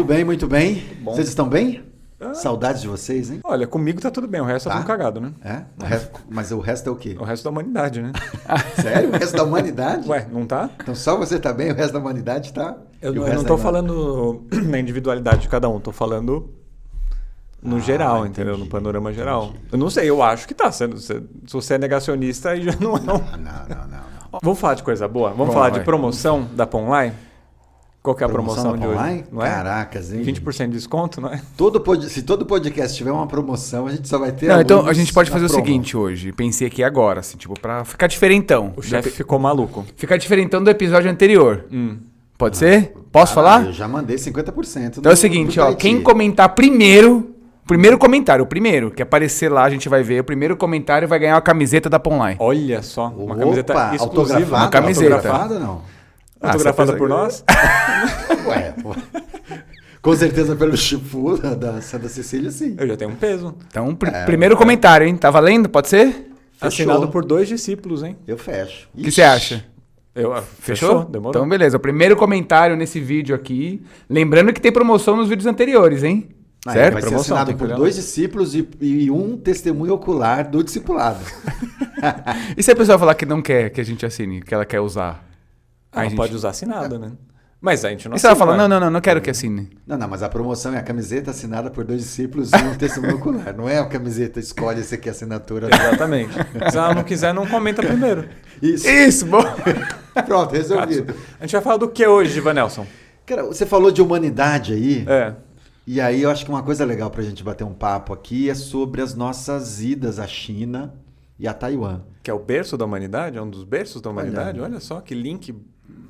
Muito bem, muito bem. bom. Vocês estão bem? Saudades de vocês, hein? Olha, comigo tá tudo bem, o resto tá, Tá? tudo cagado, né? É? O resto- mas o resto é o quê? O resto da humanidade, né? Sério? O resto da humanidade? Ué, não tá? Então só você tá bem, o resto da humanidade tá? Eu, não- eu não tô falando na individualidade de cada um, tô falando no Ah, geral, entendeu? No entendi, panorama geral. entendi. Eu não sei, eu acho que tá. Se, se- se você é negacionista, aí já não é um... Ah, não, não, não, não. Vamos falar de coisa boa? Vamos Vamos falar lá, de vai. promoção da Ponline? Qual que é a promoção, da de hoje? Online? Não é? Caracas, hein? 20% de desconto, não é? Todo pod... Se todo podcast tiver uma promoção, a gente só vai ter. Não, então a gente pode fazer o promo. seguinte hoje. Pensei aqui agora, assim, tipo, pra ficar diferentão. O chefe ficou maluco. Ficar diferentão do episódio anterior. Hum. Pode ser? Posso Ah, falar? Eu já mandei 50%. Então é o seguinte, ó. Quem comentar primeiro. Primeiro comentário, o primeiro que aparecer lá, a gente vai ver. O primeiro comentário vai ganhar uma camiseta da Ponline. Olha só, uma Opa, camiseta exclusiva. autografada? Uma camiseta. Autografada, não? Ah, Autografada você por pensa- nós? Ué, pô. Com certeza pelo Chifu da, da Santa Cecília, sim. Eu já tenho um peso. Então, pr- É, primeiro comentário, hein? Tá valendo? Pode ser? Assinado por dois discípulos, hein? Eu fecho. O que você acha? Eu, ah, Fechou? Demorou. Então, beleza. O primeiro comentário nesse vídeo aqui. Lembrando que tem promoção nos vídeos anteriores, hein? Ah, certo? Vai ser Promoção, assinado tem que por dois discípulos e, e um testemunho ocular do discipulado. E se a pessoa falar que não quer que a gente assine, que ela quer usar? Ah, Aí a gente- pode usar assinado, né? Mas a gente não E assina, falar, né? não, não, não, não quero que assine. Não, não, mas a promoção é a camiseta assinada por dois discípulos e um testemunho ocular. Não é a camiseta, escolhe você quer assinatura. Exatamente. Se ela não quiser, não comenta primeiro. Isso. Isso, bom. Pronto, resolvido. A gente vai falar do que hoje, Ivanelson? Cara, você falou de humanidade aí. É. E aí eu acho que uma coisa legal pra gente bater um papo aqui é sobre as nossas idas à China e a Taiwan. Que é o berço da humanidade, é um dos berços da humanidade. Olha, só que link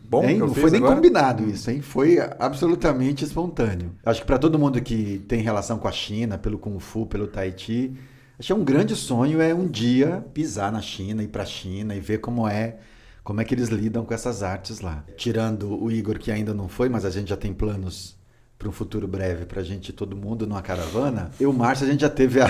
bom Hein? que Não foi nem agora. combinado isso, hein? Foi absolutamente espontâneo. Acho que para todo mundo que tem relação com a China, pelo Kung Fu, pelo Tai Chi, acho que é um grande sonho é um dia pisar na China, ir para a China e ver como é, como é que eles lidam com essas artes lá. Tirando o Igor que ainda não foi, mas a gente já tem planos para um futuro breve para a gente todo mundo numa caravana. Eu, Márcio, a gente já teve a,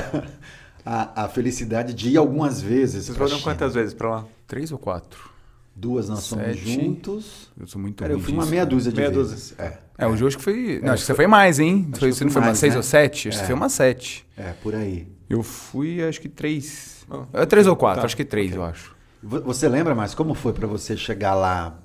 a, a felicidade de ir algumas vezes. Vocês foram quantas vezes pra lá? Três ou quatro? Duas nós somos juntos. Eu sou muito Cara, eu fui uma meia dúzia de Meia vezes. É. É, hoje eu acho que foi. Não, É, acho que você foi- mais, hein? Acho Foi, você não fui foi umas mais, seis né? ou sete? Acho É. que foi umas sete. É, por aí. Eu fui, acho que três. Oh, É três ou quatro, tá. acho que três, eu acho. Vo- Você lembra mais como foi pra você chegar lá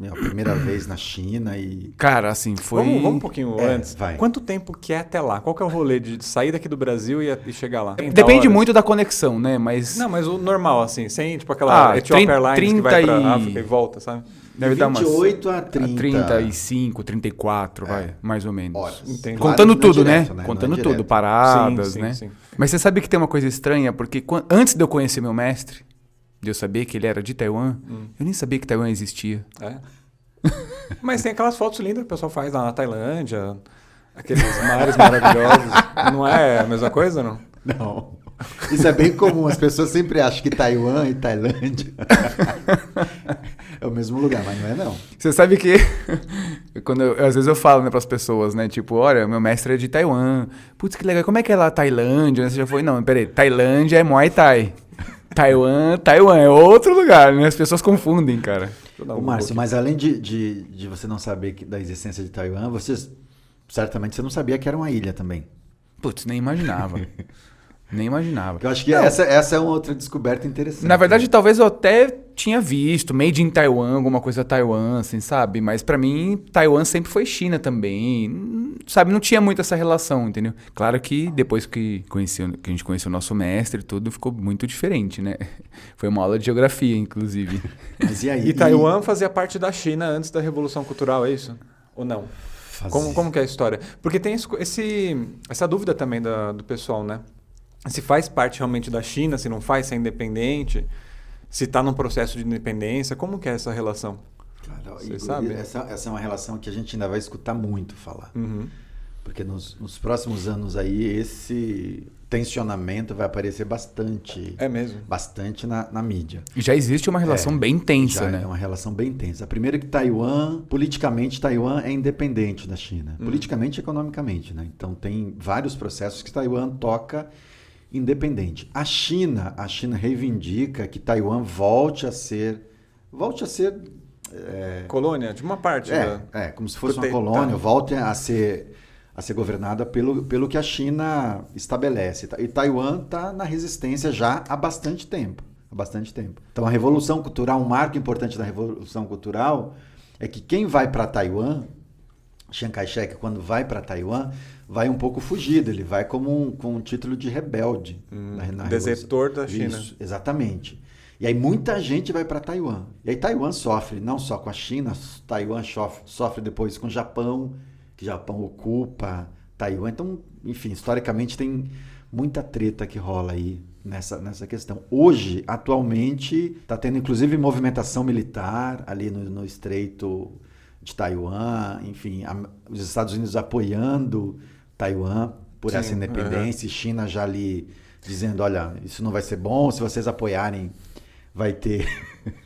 meu, a primeira vez na China e Cara, assim, foi. Vamos, vamos um pouquinho É, antes. vai. Quanto tempo que é até lá? Qual que é o rolê de sair daqui do Brasil e, e chegar lá? 30 Depende horas? muito da conexão, né? Mas. Não, mas o normal, assim, sem tipo aquela Ah, Ethiopian 30 Airlines que vai pra 30 e- África e volta, sabe? deve dar umas. 28 a a 30. 35, 34, vai, mais ou menos. horas. Entendi. Claro Contando não é tudo, direto, né? Não é Contando direto. tudo, paradas, Sim, sim, né? sim. Mas você sabe que tem uma coisa estranha, porque antes de eu conhecer meu mestre, de eu saber que ele era de Taiwan, Hum. eu nem sabia que Taiwan existia. É. Mas tem aquelas fotos lindas que o pessoal faz lá na Tailândia, aqueles mares maravilhosos. Não é a mesma coisa, não? Não. Isso é bem comum. As pessoas sempre acham que Taiwan e Tailândia é o mesmo lugar, mas não é não. Você sabe que quando eu- às vezes eu falo né, para as pessoas, né, tipo, olha, meu mestre é de Taiwan. Putz, que legal. Como é que é lá Tailândia? Você já foi? Não, peraí. Tailândia é Muay Thai. Taiwan, Taiwan é outro lugar, né? As pessoas confundem, cara. Ô, Márcio, mas além de, de, de você não saber da existência de Taiwan, você certamente você não sabia que era uma ilha também. Putz, nem imaginava. nem imaginava. Eu acho que essa, essa é uma outra descoberta interessante. Na verdade, talvez eu até tinha visto Made in Taiwan, alguma coisa Taiwan, assim, sabe? Mas pra mim, Taiwan sempre foi China também. Sabe, não tinha muito essa relação, entendeu? Claro que depois que, conheci, que a gente conheceu o nosso mestre, tudo ficou muito diferente, né? Foi uma aula de geografia, inclusive. Mas e aí? E Taiwan fazia parte da China antes da Revolução Cultural, é isso? Ou não? Fazia. Como, como que é a história? Porque tem esse, esse- essa dúvida também da- do pessoal, né? Se faz parte realmente da China, se não faz, se é independente, se está num processo de independência, como que é essa relação? Cara, Você Igor, sabe? Essa, essa é uma relação que a gente ainda vai escutar muito falar. Uhum. Porque nos, nos próximos anos aí, esse tensionamento vai aparecer bastante, É mesmo. bastante na, na mídia. E já existe uma relação É, bem tensa, Já né? É uma relação bem tensa. Primeiro que Taiwan, politicamente, Taiwan é independente da China. Hum. Politicamente e economicamente, né? Então tem vários processos que Taiwan toca independente. A China, a China reivindica que Taiwan volte a ser, volte a ser Colônia, de uma parte. é, da- é, como se fosse uma colônia, volte a ser a ser governada pelo, pelo que a China estabelece. E Taiwan está na resistência já há bastante tempo. Há bastante tempo. Então a revolução cultural, um marco importante da revolução cultural é que quem vai para Taiwan, Chiang Kai-shek, quando vai para Taiwan, vai um pouco fugido, ele vai como um, com um título de rebelde. Hum, na, na desertor da China. Isso, exatamente. E aí muita gente vai para Taiwan. E aí Taiwan sofre não só com a China, Taiwan sofre, sofre depois com o Japão, que o Japão ocupa Taiwan. Então, enfim, historicamente tem muita treta que rola aí nessa, nessa questão. Hoje, atualmente, está tendo inclusive movimentação militar ali no, no Estreito de Taiwan, enfim, a, os Estados Unidos apoiando Taiwan por Sim, essa independência, uhum. China já ali dizendo, olha, isso não vai ser bom, se vocês apoiarem vai ter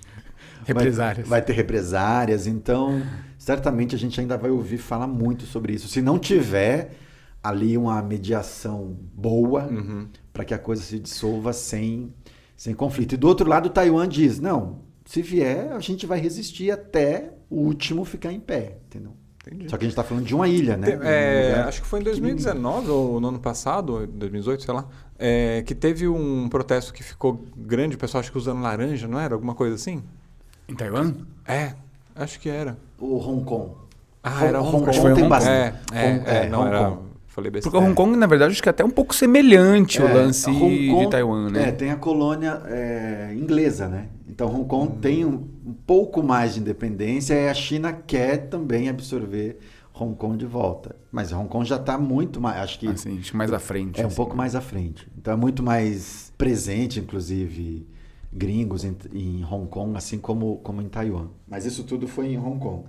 represárias. Vai, vai, ter represárias, então certamente a gente ainda vai ouvir falar muito sobre isso. Se não tiver ali uma mediação boa uhum. para que a coisa se dissolva sem, sem conflito. E do outro lado, Taiwan diz: não, se vier, a gente vai resistir até o último ficar em pé, entendeu? Entendi. Só que a gente está falando de uma ilha, né? É, um acho que foi em 2019 ou no ano passado, 2018, sei lá, é, que teve um protesto que ficou grande, o pessoal acho que usando laranja, não era? Alguma coisa assim? Em Taiwan? É, acho que era. O Hong Kong. Ah, era Hong, Hong Kong. Hong Kong. Bastante. É, é, é, não Hong era... Kong. Falei Porque Hong Kong, na verdade, acho que é até um pouco semelhante é, o lance Kong, de Taiwan, né? É, tem a colônia é, inglesa, né? Então Hong Kong hum. tem um, um, pouco mais de independência e a China quer também absorver Hong Kong de volta. Mas Hong Kong já está muito mais, acho que assim, mais à frente. É assim, um pouco né? mais à frente. Então é muito mais presente, inclusive gringos em, em Hong Kong, assim como como em Taiwan. Mas isso tudo foi em Hong Kong.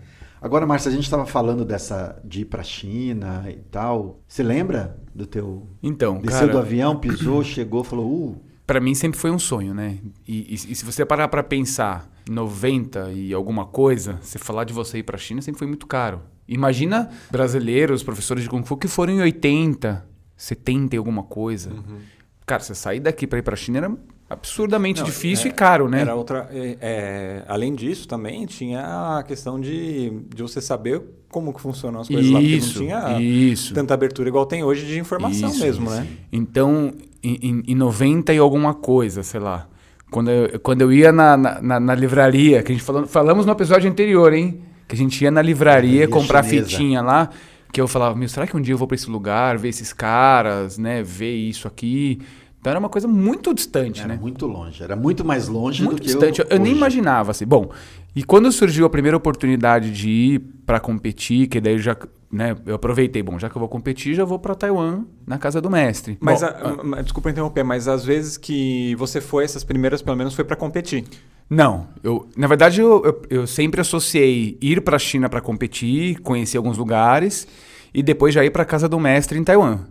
Agora, Márcia, a gente estava falando dessa de ir para a China e tal. Você lembra do teu? Então, desceu cara... do avião, pisou, chegou, falou, uh. Para mim sempre foi um sonho, né? E, e, e se você parar para pensar, 90 e alguma coisa, você falar de você ir para a China sempre foi muito caro. Imagina brasileiros, professores de Kung Fu que foram em 80, 70 e alguma coisa. Uhum. Cara, você sair daqui para ir para a China era absurdamente Não, difícil é, e caro, né? Era outra. É, é, além disso, também tinha a questão de, de você saber como que funcionam as coisas isso, lá, porque não tinha isso. tanta abertura igual tem hoje de informação isso, mesmo, né? Então, em, em 90 e alguma coisa, sei lá. Quando eu, quando eu ia na, na, na livraria, que a gente falou, falamos no episódio anterior, hein? Que a gente ia na livraria comprar chinesa. fitinha lá que eu falava, meu, será que um dia eu vou para esse lugar, ver esses caras, né, ver isso aqui? Então era uma coisa muito distante, era né? muito longe, era muito mais longe muito do que distante. Eu, eu nem imaginava assim. Bom, e quando surgiu a primeira oportunidade de ir para competir, que daí já, né, eu aproveitei, bom, já que eu vou competir, já vou para Taiwan na casa do mestre. Mas bom, a, a, desculpa interromper, mas às vezes que você foi essas primeiras, pelo menos foi para competir. Não, eu na verdade eu, eu, eu sempre associei ir para a China para competir, conhecer alguns lugares e depois já ir para casa do mestre em Taiwan.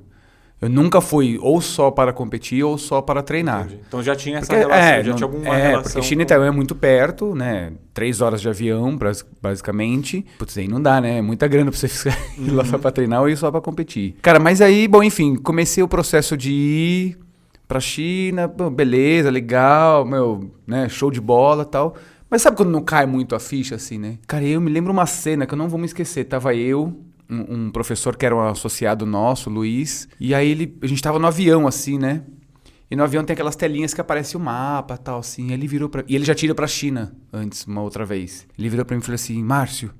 Eu nunca fui ou só para competir ou só para treinar. Entendi. Então já tinha essa porque, relação, é, já não, tinha alguma é, relação. porque China e Taiwan é muito perto, né? Três horas de avião, basicamente. Putz, aí não dá, né? É muita grana para você ir lá só para treinar ou ir só para competir. Cara, mas aí, bom, enfim, comecei o processo de ir para China, beleza, legal, meu, né? Show de bola tal. Mas sabe quando não cai muito a ficha assim, né? Cara, eu me lembro uma cena que eu não vou me esquecer. Tava eu, um, um, professor que era um associado nosso, Luiz, e aí ele, a gente tava no avião, assim, né? E no avião tem aquelas telinhas que aparece o mapa tal, assim. Ele virou pra. E ele já tira pra China antes, uma outra vez. Ele virou pra mim e falou assim: Márcio,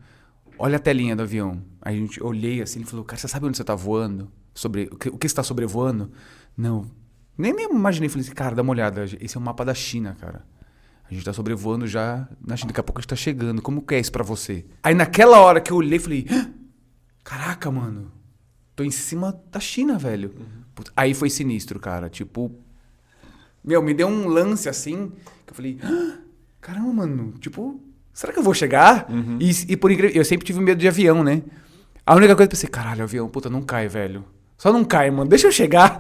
olha a telinha do avião. Aí a gente olhei assim, ele falou: Cara, você sabe onde você tá voando? Sobre, o que, o que você tá sobrevoando? Não. Nem, nem imaginei. Falei assim: Cara, dá uma olhada. Esse é o mapa da China, cara. A gente tá sobrevoando já na China. Daqui a pouco a gente tá chegando. Como que é isso pra você? Aí naquela hora que eu olhei, falei: Caraca, mano. Tô em cima da China, velho. Uhum. Aí foi sinistro, cara. Tipo. Meu, me deu um lance assim. Que eu falei. Ah, caramba, mano. Tipo, será que eu vou chegar? Uhum. E, e, por incrível. Eu sempre tive medo de avião, né? A única coisa que eu pensei, caralho, avião, puta, não cai, velho. Só não cai, mano. Deixa eu chegar.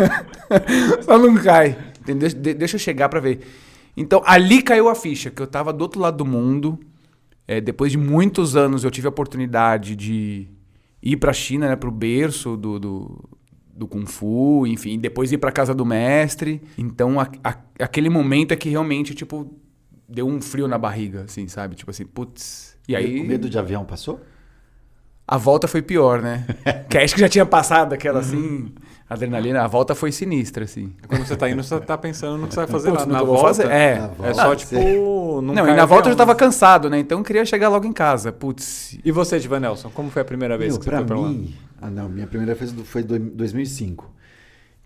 Só não cai. Entendeu? De, deixa eu chegar pra ver. Então, ali caiu a ficha, que eu tava do outro lado do mundo. É, depois de muitos anos eu tive a oportunidade de ir para a China, né, para o berço do, do, do, Kung Fu, enfim, depois ir para casa do mestre. Então a, a, aquele momento é que realmente tipo deu um frio na barriga, assim, sabe? Tipo assim, putz. E aí o medo de avião passou? A volta foi pior, né? que acho que já tinha passado aquela assim, adrenalina. A volta foi sinistra, assim. Quando você tá indo, você tá pensando no que você vai fazer Putz, lá. Na volta, fazer. É. Na É volta, só, você- tipo... Não, cai e na volta eu já tava cansado, né? Então eu queria chegar logo em casa. Putz. E você, Divanelson, como foi a primeira vez Meu, que você foi pra lá? mim, ah, não, minha primeira vez foi em 2005.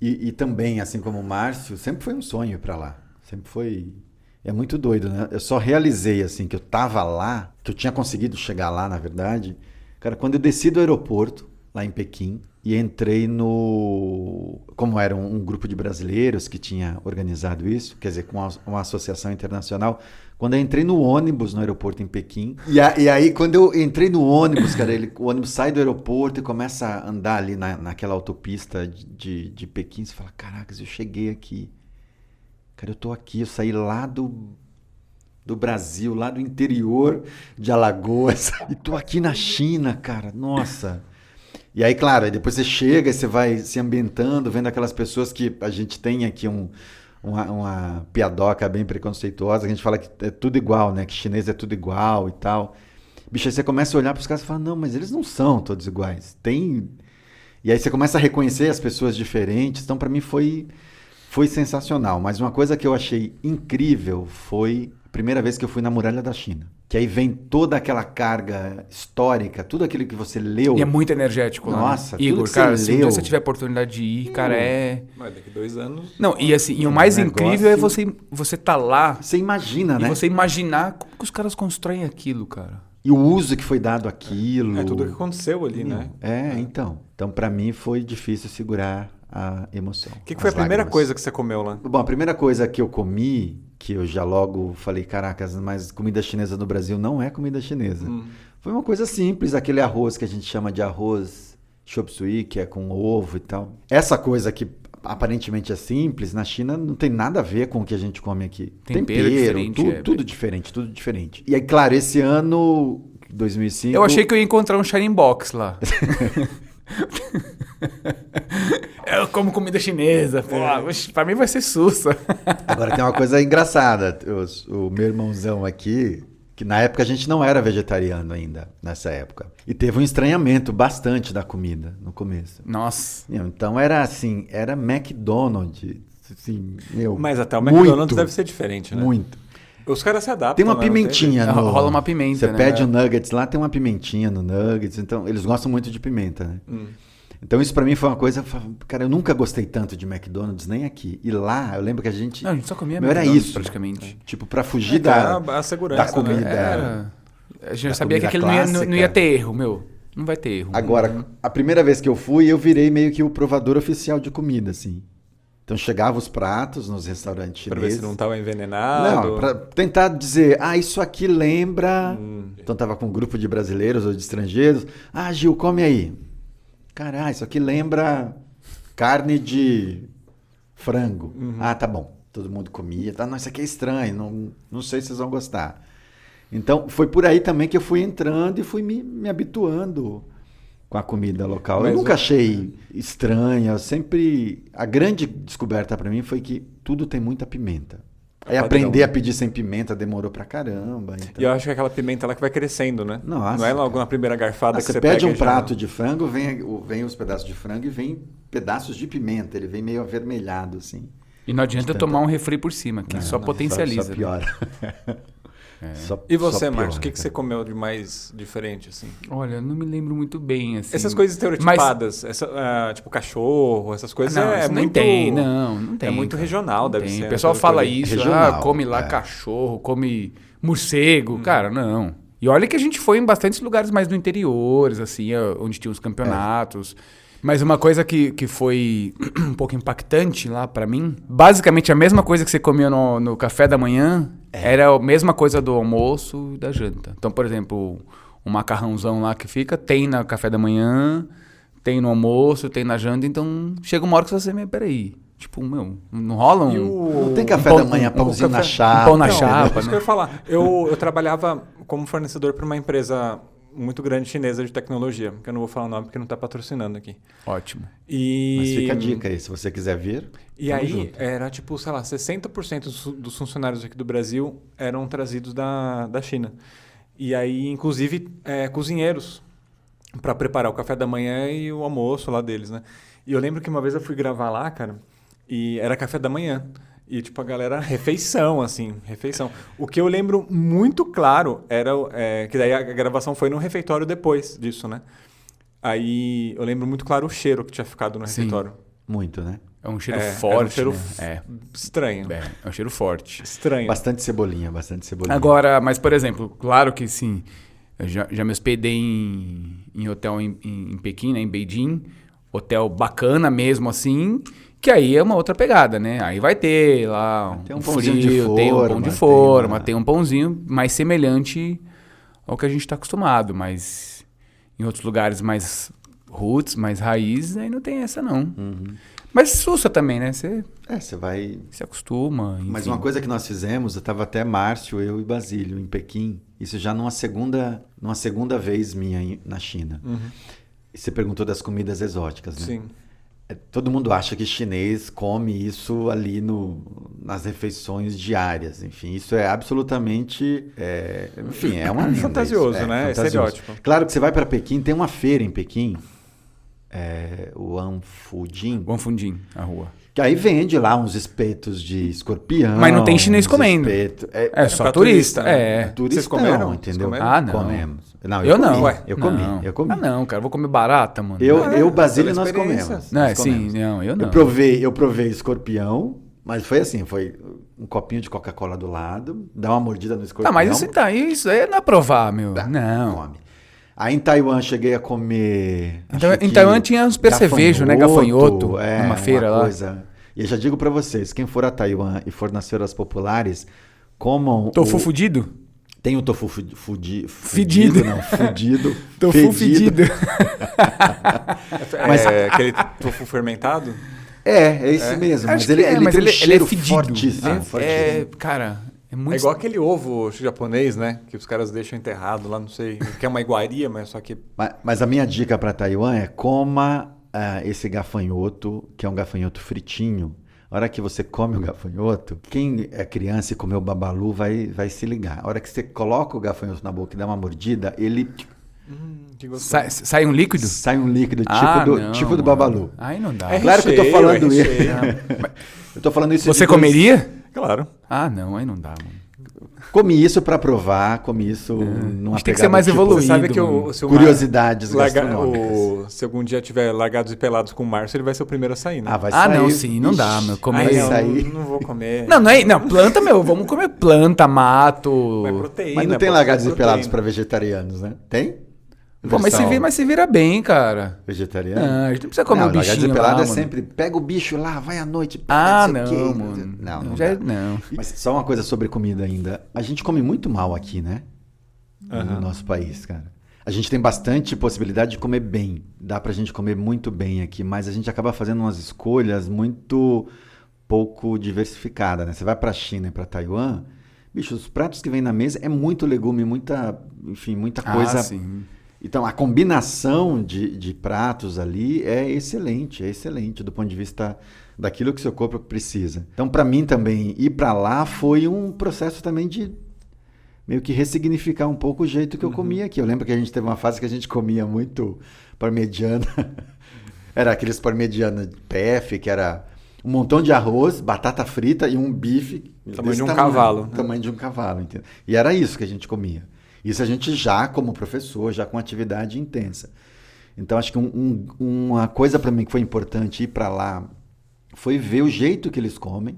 E, e também, assim como o Márcio, sempre foi um sonho ir pra lá. Sempre foi. É muito doido, né? Eu só realizei, assim, que eu tava lá, que eu tinha conseguido chegar lá, na verdade, cara, quando eu desci do aeroporto, lá em Pequim, e entrei no. Como era um, um grupo de brasileiros que tinha organizado isso, quer dizer, com uma, uma associação internacional. Quando eu entrei no ônibus no aeroporto em Pequim, e, a- e aí quando eu entrei no ônibus, cara, ele, o ônibus sai do aeroporto e começa a andar ali na, naquela autopista de, de, de Pequim, você fala, caracas, eu cheguei aqui. Cara, eu tô aqui, eu saí lá do, do Brasil, lá do interior de Alagoas, e tô aqui na China, cara, nossa. E aí, claro, depois você chega e você vai se ambientando, vendo aquelas pessoas que a gente tem aqui um, uma, uma piadoca bem preconceituosa, a gente fala que é tudo igual, né? Que chinês é tudo igual e tal. Bicho, aí você começa a olhar para os caras e fala, não, mas eles não são todos iguais. Tem. E aí você começa a reconhecer as pessoas diferentes. Então, para mim, foi, foi sensacional. Mas uma coisa que eu achei incrível foi primeira vez que eu fui na Muralha da China. Que aí vem toda aquela carga histórica, tudo aquilo que você leu. E é muito energético lá. né? Nossa, tudo Igor, que cara, você se um você tiver a oportunidade de ir, cara, é. Mas daqui dois anos... Não, e assim, e o Um mais negócio- incrível é você, você tá lá Você imagina, e né? você imaginar como que os caras constroem aquilo, cara. E o uso que foi dado àquilo. É tudo que aconteceu ali, né? É, então. Então, para mim, foi difícil segurar a emoção. O que, que foi a as primeira lágrimas. coisa que você comeu lá? Bom, a primeira coisa que eu comi, que eu já logo falei, caracas, mas comida chinesa no Brasil não é comida chinesa. Hum. Foi uma coisa simples, aquele arroz que a gente chama de arroz chop suey, que é com ovo e tal. Essa coisa que aparentemente é simples, na China não tem nada a ver com o que a gente come aqui. Tempero diferente, tu- é. tudo diferente, tudo diferente. E aí, claro, esse ano, 2005... Eu achei que eu ia encontrar um Shining Box lá. eu como comida chinesa. Pô, oxe, pra mim vai ser sussa. Agora tem uma coisa engraçada. Os- O, meu irmãozão aqui, que na época a gente não era vegetariano ainda, nessa época. E teve um estranhamento bastante da comida no começo. Nossa. Então era assim, era McDonald's. Assim, meu, Mas até o muito, McDonald's deve ser diferente, né? Muito. Os caras se adaptam. Tem uma né? Não pimentinha no... Rola uma pimenta, Você né? pede o nuggets lá, tem uma pimentinha no nuggets. Então, eles gostam muito de pimenta, né? Hum. Então, isso pra mim foi uma coisa... Cara, eu nunca gostei tanto de McDonald's, nem aqui. E lá, eu lembro que a gente... Não, a gente só comia Meu, era McDonald's, isso. praticamente. Tipo, pra fugir É, da... a, a segurança, da comida. Né? Era. A gente Da sabia que aquele não ia, não- ia ter erro, meu. Não vai ter erro. Agora, a primeira vez que eu fui, eu virei meio que o provador oficial de comida, assim. Então chegava os pratos nos restaurantes Pra ver chineses. se não tava envenenado. Não, pra tentar dizer, ah, isso aqui lembra. Hum. Então tava com um grupo de brasileiros ou de estrangeiros. Ah, Gil, come aí. Caralho, isso aqui lembra carne de frango. Uhum. Ah, tá bom. Todo mundo comia. Tá, não, isso aqui é estranho. Não, não sei se vocês vão gostar. Então foi por aí também que eu fui entrando e fui me, me habituando com a comida local. Mas eu nunca o- achei estranha. Sempre. A grande descoberta pra mim foi que tudo tem muita pimenta. Aí Padrão, aprender né? a pedir sem pimenta demorou pra caramba. Então. E eu acho que é aquela pimenta lá que vai crescendo, né? Nossa, não é logo cara. na primeira garfada Ah, que você você pede um e já- prato de frango, vem, vem os pedaços de frango e vem pedaços de pimenta. Ele vem meio avermelhado, assim. E não adianta Tanta- tomar um refri por cima, que Não, só não, potencializa. Só, né? Só- E você, Marcos, o que, que você cara. comeu de mais diferente, assim? Olha, eu não me lembro muito bem, assim. Essas coisas estereotipadas, essa, ah, tipo cachorro, essas coisas, não, é, nem muito... tem, não, não tem. é muito cara. regional, Não deve tem. ser. O pessoal né, fala que eu isso, Regional, ah, come lá é. cachorro, come morcego. Cara, não. E olha que a gente foi em bastantes lugares mais do interior, assim, onde tinha os campeonatos. Mas uma coisa que, que foi um pouco impactante lá pra mim, basicamente a mesma coisa que você comia no, no café da manhã, era a mesma coisa do almoço e da janta. Então, por exemplo, o macarrãozão lá que fica, tem no café da manhã, tem no almoço, tem na janta, então chega uma hora que você, mas peraí, tipo, meu, não rola um... O- Não tem café Um pão- da manhã, um pãozinho café- na chapa. um pão na Não, chapa, Isso né? que eu ia falar. Eu, eu trabalhava como fornecedor para uma empresa muito grande chinesa de tecnologia, que eu não vou falar o nome porque não está patrocinando aqui. Ótimo. E, Mas fica a dica aí, se você quiser vir. E aí junto. era tipo, sei lá, 60% dos, dos funcionários aqui do Brasil eram trazidos da, da China. E aí, inclusive, é, cozinheiros. para preparar o café da manhã e o almoço lá deles, né? E eu lembro que uma vez eu fui gravar lá, cara, e era café da manhã. E, tipo, a galera, refeição, assim, refeição. O que eu lembro muito claro era é, que daí a gravação foi no refeitório depois disso, né? Aí eu lembro muito claro o cheiro que tinha ficado no Sim. refeitório. Muito, né? É um cheiro É, forte. era um cheiro né? É. Estranho. É, é um cheiro forte. Estranho. Bastante cebolinha, bastante cebolinha. Agora, mas por exemplo, claro que sim, eu já, já me hospedei em, em hotel em, em, em Pequim, né, em Beijing, hotel bacana mesmo assim, que aí é uma outra pegada, né? Aí vai ter lá um, Tem um frio, pãozinho de tem um pão forma, de tem forma, uma- tem um pãozinho mais semelhante ao que a gente está acostumado, mas em outros lugares mais roots, mais raiz, aí não tem essa não. Uhum. Mas sussa também, né? Você É, você vai. se acostuma. Mas enfim. uma coisa que nós fizemos, eu estava até Márcio, eu e Basílio, em Pequim. Isso já numa segunda, numa segunda vez minha na China. Uhum. E você perguntou das comidas exóticas, né? Sim. É, Todo mundo acha que chinês come isso ali no, nas refeições diárias. Enfim, isso é absolutamente. é, enfim, é uma. lenda Fantasioso, isso. né? fantasioso. Estereótipo. Claro que você vai para Pequim, tem uma feira em Pequim, é, o Anfujin, Guanfundim, a rua. que aí vende lá uns espetos de escorpião. Mas não tem chinês comendo. espeto- é, É só pra turista, turista, né? é. turista Vocês comeram? não, Vocês entendeu? comeram? Ah, não. Comemos. Não, Eu, eu, não. comi, Ué, eu comi, não. eu comi. Ah, não, cara. Vou comer barata, mano. Eu, Ah, eu Basílio, nós comemos. Não, nós sim, comemos. não, eu não. Eu provei, eu provei escorpião, mas foi assim, foi um copinho de Coca-Cola do lado, dá uma mordida no escorpião. Ah, mas isso, tá, isso aí não é provar, meu. dá, não. come. Aí em Taiwan cheguei a comer. Então, em Taiwan tinha uns percevejos, né, gafanhoto, é, numa feira uma lá. Coisa. E eu já digo pra vocês, quem for a Taiwan e for nas feiras populares, comam. Tofu o- fudido? Tem o tofu fudi, fudi, Fedido. fudido, não, fudido. Tofu fedido. Mas- é aquele tofu fermentado? É, é esse mesmo. Acho Mas ele, é, ele mas tem um ele, ele é fedido. fortíssimo. É, fortíssimo. é, cara, é muito... É igual aquele ovo japonês, né? Que os caras deixam enterrado lá, não sei. Que é uma iguaria, mas só que. Mas, mas a minha dica para Taiwan é coma ah, esse gafanhoto, que é um gafanhoto fritinho. A hora que você come o gafanhoto, quem é criança e comeu babalu vai, vai se ligar. A hora que você coloca o gafanhoto na boca e dá uma mordida, ele Hum. Sai, sai um líquido? sai um líquido tipo, Ah, do, não, tipo do babalu. Aí não dá. É Claro que eu tô recheio, falando é isso. recheio. Eu tô falando isso Você comeria? Claro. Ah, não, aí não dá, mano. Comi isso para provar, comi isso numa É. Acho que tem que ser mais tipo, evoluído. Sabe que o, se Curiosidades larga- gastronômicas. o- Se algum dia tiver largados e pelados com o Márcio, ele vai ser o primeiro a sair, né? Ah, vai Ah, sair. não, sim, não dá, meu. Comer Ai, vai não, sair. não vou comer. Não, não é. Não, planta, meu. Vamos comer planta, mato. Mas proteína. Mas não tem largados e proteína. pelados para vegetarianos, né? Tem? Pô, mas se, vira, mas se vira bem, cara. Vegetariano? Não, a gente não precisa comer não, um bichinho lá, é mano. sempre, pega o bicho lá, vai à noite. pega Ah, não não, sei o quê. mano. Não, não, já, é- não. Mas só uma coisa sobre comida ainda. A gente come muito mal aqui, né? No Aham. nosso país, cara. A gente tem bastante possibilidade de comer bem. Dá pra gente comer muito bem aqui, mas a gente acaba fazendo umas escolhas muito pouco diversificadas, né? Você vai pra China e pra Taiwan, bicho, os pratos que vem na mesa é muito legume, muita, enfim, muita coisa Ah, sim. Então, a combinação de, de pratos ali é excelente, é excelente do ponto de vista daquilo que seu corpo precisa. Então, para mim também, ir para lá foi um processo também de meio que ressignificar um pouco o jeito que eu comia aqui. Eu lembro que a gente teve uma fase que a gente comia muito parmegiana. era aqueles parmegiana de PF, que era um montão de arroz, batata frita e um bife. Tamanho de um cavalo, né? Tamanho de um cavalo, entendeu? E era isso que a gente comia. Isso a gente já como professor, já com atividade intensa. Então acho que um- um- uma coisa para mim que foi importante ir para lá foi ver o jeito que eles comem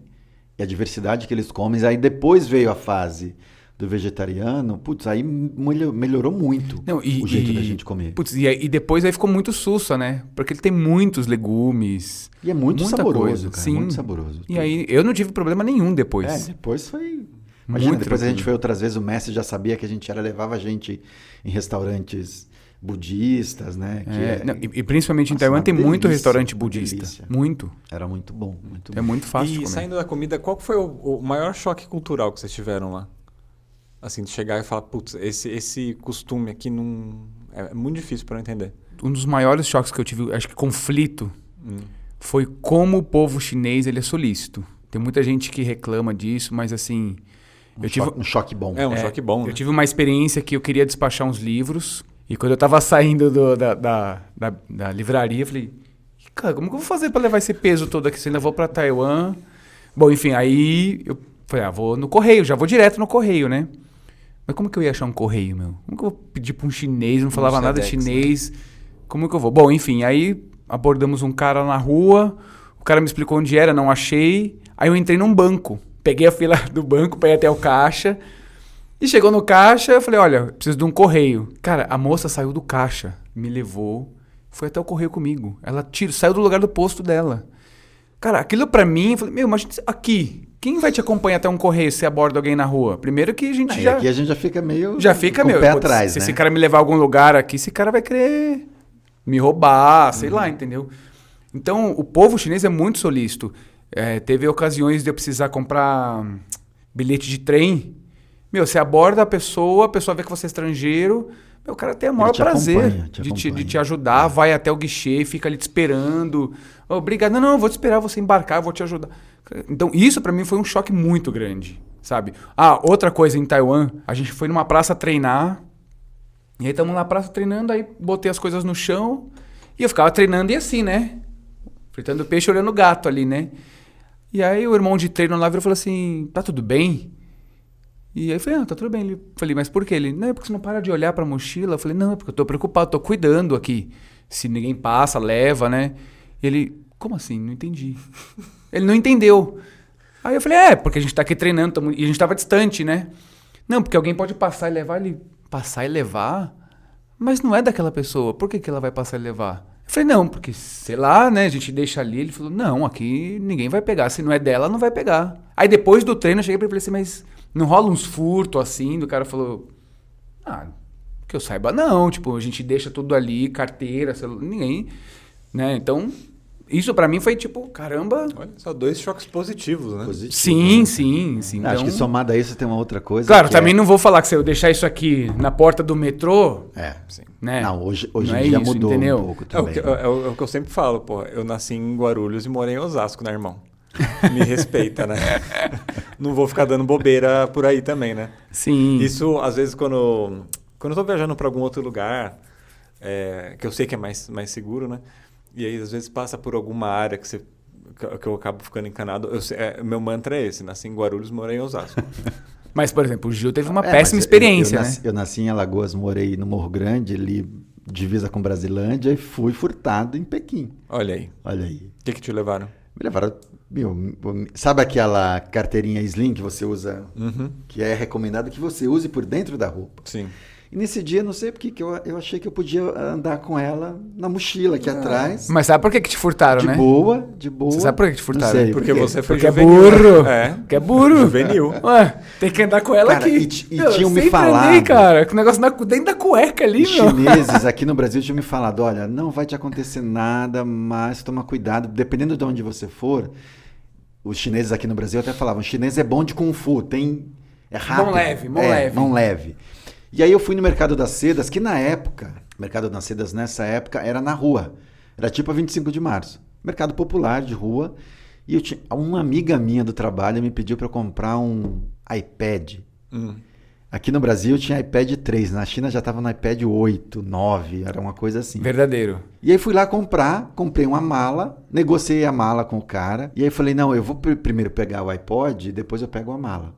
e a diversidade que eles comem. Aí depois veio a fase do vegetariano, putz, aí melho- melhorou muito Não, e, o jeito e- da gente comer. Putz, e, e depois aí ficou muito sussa, né? Porque ele tem muitos legumes. e é muito saboroso, coisa, cara, sim. muito saboroso. E aí eu não tive problema nenhum É, depois. depois foi. Imagina, Muito depois a gente tranquilo. foi outras vezes, o mestre já sabia que a gente era, levava a gente em restaurantes budistas, né? que É, é- não, e, e principalmente em Nossa, Taiwan uma tem muito delícia, restaurante uma budista. delícia. Muito. Era muito bom, muito É bom. muito fácil E comer. saindo da comida, qual foi o, o maior choque cultural que vocês tiveram lá? Assim, de chegar e falar, putz, esse, esse costume aqui não. É muito difícil para eu entender. Um dos maiores choques que eu tive, acho que conflito, Hum. foi como o povo chinês ele é solícito. Tem muita gente que reclama disso, mas assim, Um, eu tive choque, um choque bom. É um É, choque bom, né? Eu tive uma experiência que eu queria despachar uns livros E quando eu tava saindo do- da, da, da, da livraria, eu falei, cara, como que eu vou fazer pra levar esse peso todo aqui? Se eu ainda vou pra Taiwan. Bom, enfim, aí eu falei, ah, vou no correio, já vou direto no correio, né? Mas como que eu ia achar um correio, meu? Como que eu vou pedir pra um chinês, não falava nada de Sedex, né? chinês? Como que eu vou? Bom, enfim, aí abordamos um cara na rua, o cara me explicou onde era, não achei. Aí eu entrei num banco, peguei a fila do banco pra ir até o caixa. E chegou no caixa, eu falei, olha, preciso de um correio. Cara, a moça saiu do caixa, me levou, foi até o correio comigo. Ela tira, saiu do lugar do posto dela. Cara, aquilo pra mim, eu falei, meu, imagina se- aqui, quem vai te acompanhar até um correio se aborda alguém na rua? Primeiro que a gente Aí já aqui a gente já fica meio. já fica, com meu, o pé pô, atrás, se né? esse cara me levar a algum lugar aqui, esse cara vai querer me roubar, sei Uhum. lá, entendeu? Então, o povo chinês é muito solícito. É, teve ocasiões de eu precisar comprar hum, bilhete de trem. Meu, você aborda a pessoa, a pessoa vê que você é estrangeiro, meu, o cara tem o maior prazer acompanha, te de, te, de te ajudar, vai até o guichê, fica ali te esperando. "Ô, Obrigado. Não, não, vou te esperar você embarcar, vou te ajudar. Então, isso pra mim foi um choque muito grande, sabe? Ah, outra coisa em Taiwan, a gente foi numa praça treinar, e aí estamos na praça treinando, aí botei as coisas no chão, e eu ficava treinando e assim, né? Fritando peixe, olhando o gato ali, né? E aí o irmão de treino lá virou e falou assim, tá tudo bem? E aí eu falei, ah, tá tudo bem. Ele falei, mas por quê? Ele, não, é porque você não para de olhar pra mochila. Eu falei, não, é porque eu tô preocupado, tô cuidando aqui. Se ninguém passa, leva, né? E ele, como assim? Não entendi. ele não entendeu. Aí eu falei, é, porque a gente tá aqui treinando tamo- e a gente tava distante, né? Não, porque alguém pode passar e levar. Ele, passar e levar? Mas não é daquela pessoa, por que, que ela vai passar e levar? Falei, não, porque, sei lá, né, a gente deixa ali. Ele falou, não, aqui ninguém vai pegar. Se não é dela, não vai pegar. Aí depois do treino eu cheguei pra ele e falei assim, mas não rola uns furtos assim? O cara falou, ah, que eu saiba não. Tipo, a gente deixa tudo ali, carteira, celular, ninguém, né? Então, isso pra mim foi tipo, caramba. Olha só, dois choques positivos, né? Positivo, Sim, né? sim, sim. Acho Então- que somado a isso tem uma outra coisa. Claro, também é... não vou falar que se eu deixar isso aqui na porta do metrô, É. Sim. né? Não, hoje, hoje Não em é dia isso, mudou entendeu? um pouco É o, também. que, é o- é o que eu sempre falo, pô. Eu nasci em Guarulhos e morei em Osasco, né, irmão? Me respeita, né? Não vou ficar dando bobeira por aí também, né? Sim. Isso, às vezes, quando, quando eu tô viajando para algum outro lugar, é, que eu sei que é mais, mais seguro, né? E aí, às vezes, passa por alguma área que, você, que eu acabo ficando encanado. Eu é, meu mantra é esse: nasci em Guarulhos, morei em Osasco. Mas, por exemplo, o Gil teve uma É, péssima mas eu- experiência, eu, né? nasci, eu nasci em Alagoas, morei no Morro Grande, ali divisa com Brasilândia, e fui furtado em Pequim. Olha aí. Olha aí. O que, que te levaram? Me levaram. meu, sabe aquela carteirinha Slim que você usa, Uhum. que é recomendado que você use por dentro da roupa? Sim. E nesse dia, não sei porque, que eu, eu achei que eu podia andar com ela na mochila aqui atrás. Mas sabe por que, que te furtaram, de né? boa, de boa. Você sabe por que te furtaram? Não sei, Porque por quê? você foi Porque é juvenil. burro. né? É. Que é burro. Juvenil. Ué, tem que andar com ela Cara, aqui. e e Meu, tinham me falado. cara, com o negócio na, dentro da cueca ali, Os meu. chineses aqui no Brasil tinham me falado: olha, não vai te acontecer nada, mas toma cuidado, dependendo de onde você for. Os chineses aqui no Brasil até falavam: chinês é bom de kung fu, tem. É rápido. Mão leve, mão é, leve. Mão leve. E aí eu fui no Mercado das Sedas, que na época, Mercado das Sedas nessa época era na rua. Era tipo a 25 de março. Mercado popular de rua. E eu tinha, uma amiga minha do trabalho me pediu para eu comprar um iPad. Hum. Aqui no Brasil tinha iPad 3, na China já estava no iPad 8, 9, era uma coisa assim. Verdadeiro. E aí fui lá comprar, comprei uma mala, negociei a mala com o cara, e aí falei, não, eu vou pr- primeiro pegar o iPod e depois eu pego a mala.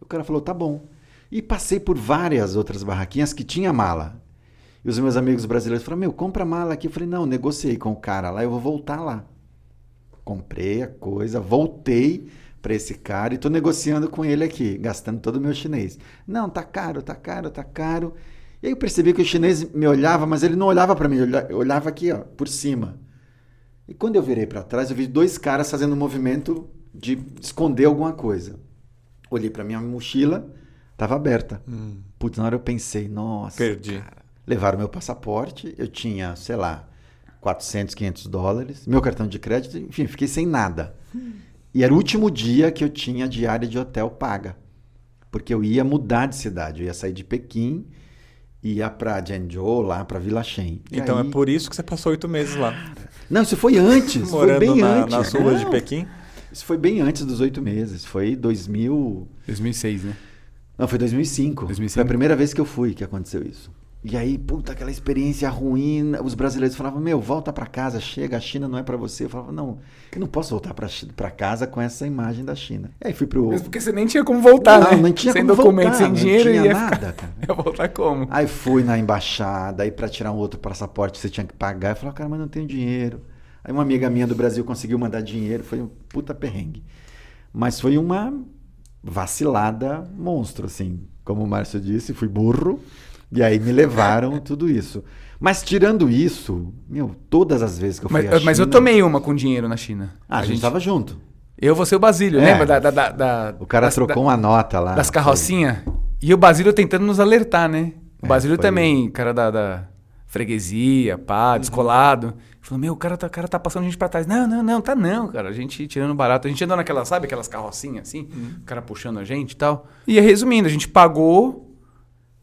O cara falou, tá bom. E passei por várias outras barraquinhas que tinha mala. E os meus amigos brasileiros falaram, meu, compra mala aqui. Eu falei, não, negociei com o cara lá, eu vou voltar lá. Comprei a coisa, voltei para esse cara e tô negociando com ele aqui, gastando todo o meu chinês. Não, tá caro, tá caro, tá caro. E aí eu percebi que o chinês me olhava, mas ele não olhava para mim, ele olha- olhava aqui, ó, por cima. E quando eu virei para trás, eu vi dois caras fazendo um movimento de esconder alguma coisa. Olhei para minha mochila, tava aberta. Hum. Putz, na hora eu pensei, nossa. Perdi. Levaram meu passaporte, eu tinha, sei lá, 400, 500 dólares, meu cartão de crédito, enfim, fiquei sem nada. E era o último dia que eu tinha diária de hotel paga. Porque eu ia mudar de cidade, eu ia sair de Pequim, ia pra Zhengzhou, lá pra Vila Shen. E Então aí- é por isso que você passou oito meses lá. Não, isso foi antes, foi Morando bem na, antes. nas ruas de Pequim. Isso foi bem antes dos oito meses, foi 2000... 2006, né? Não, foi 2005. 2005. Foi a primeira vez que eu fui que aconteceu isso. E aí, puta, aquela experiência ruim. Os brasileiros falavam, meu, volta pra casa, chega, a China não é pra você. Eu falava, não, eu não posso voltar pra casa com essa imagem da China. E aí fui pro. Mesmo porque você nem tinha como voltar, não, né? não tinha sem como documento, voltar, sem não dinheiro, tinha ia nada, ficar... cara. Ia voltar como? Aí fui na embaixada, aí pra tirar um outro passaporte você tinha que pagar. Eu falei, cara, mas não tenho dinheiro. Aí uma amiga minha do Brasil conseguiu mandar dinheiro, foi um puta perrengue. Mas foi uma vacilada monstro, assim. Como o Márcio disse, fui burro. E aí me levaram tudo isso. Mas tirando isso, meu, todas as vezes que eu fui Mas, à mas eu China- tomei uma com dinheiro na China. Ah, a, gente tava junto. Eu, você e o Basílio, É. lembra? Da, da, da- da- O cara das- trocou uma nota lá. Das carrocinhas. E o Basílio tentando nos alertar, né? O É, Basílio também, cara da, da freguesia, pá, descolado. Falou, meu, o cara, tá, o cara tá passando gente pra trás. Não, não, não, tá não, cara. A gente tirando barato. A gente andou naquela, sabe, aquelas carrocinhas assim? O cara puxando a gente e tal. E resumindo, a gente pagou.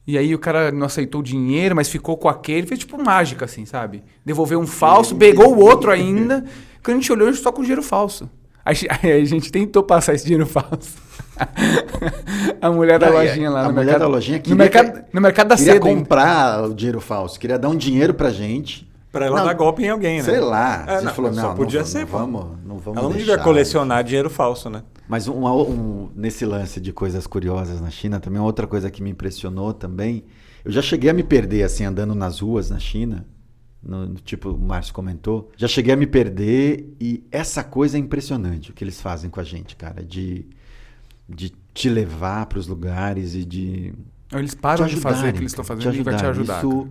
E aí o cara não aceitou o dinheiro, mas ficou com aquele. Fez tipo mágica, assim, sabe? Devolveu um falso, pegou o outro ainda. Quando a gente olhou, a gente só com dinheiro falso. Aí, aí a gente tentou passar esse dinheiro falso. a mulher da lojinha lá a no mulher mercado. da lojinha no queria mercado, que- no mercado da queria seda. ainda. comprar o dinheiro falso, queria dar um dinheiro pra gente. Pra ela Não, dar golpe em alguém, né? Sei lá. É, a gente não, falou, só não, podia não, ser, não vamos, não vamos Ela não deixar. devia colecionar dinheiro falso, né? Mas um, um- nesse lance de coisas curiosas na China, também uma outra coisa que me impressionou também, eu já cheguei a me perder assim andando nas ruas na China, no, no tipo o Márcio comentou, já cheguei a me perder e essa coisa é impressionante o que eles fazem com a gente, cara, de de te levar para os lugares e de Eles param de fazer o que eles estão fazendo e vai te ajudar. Isso,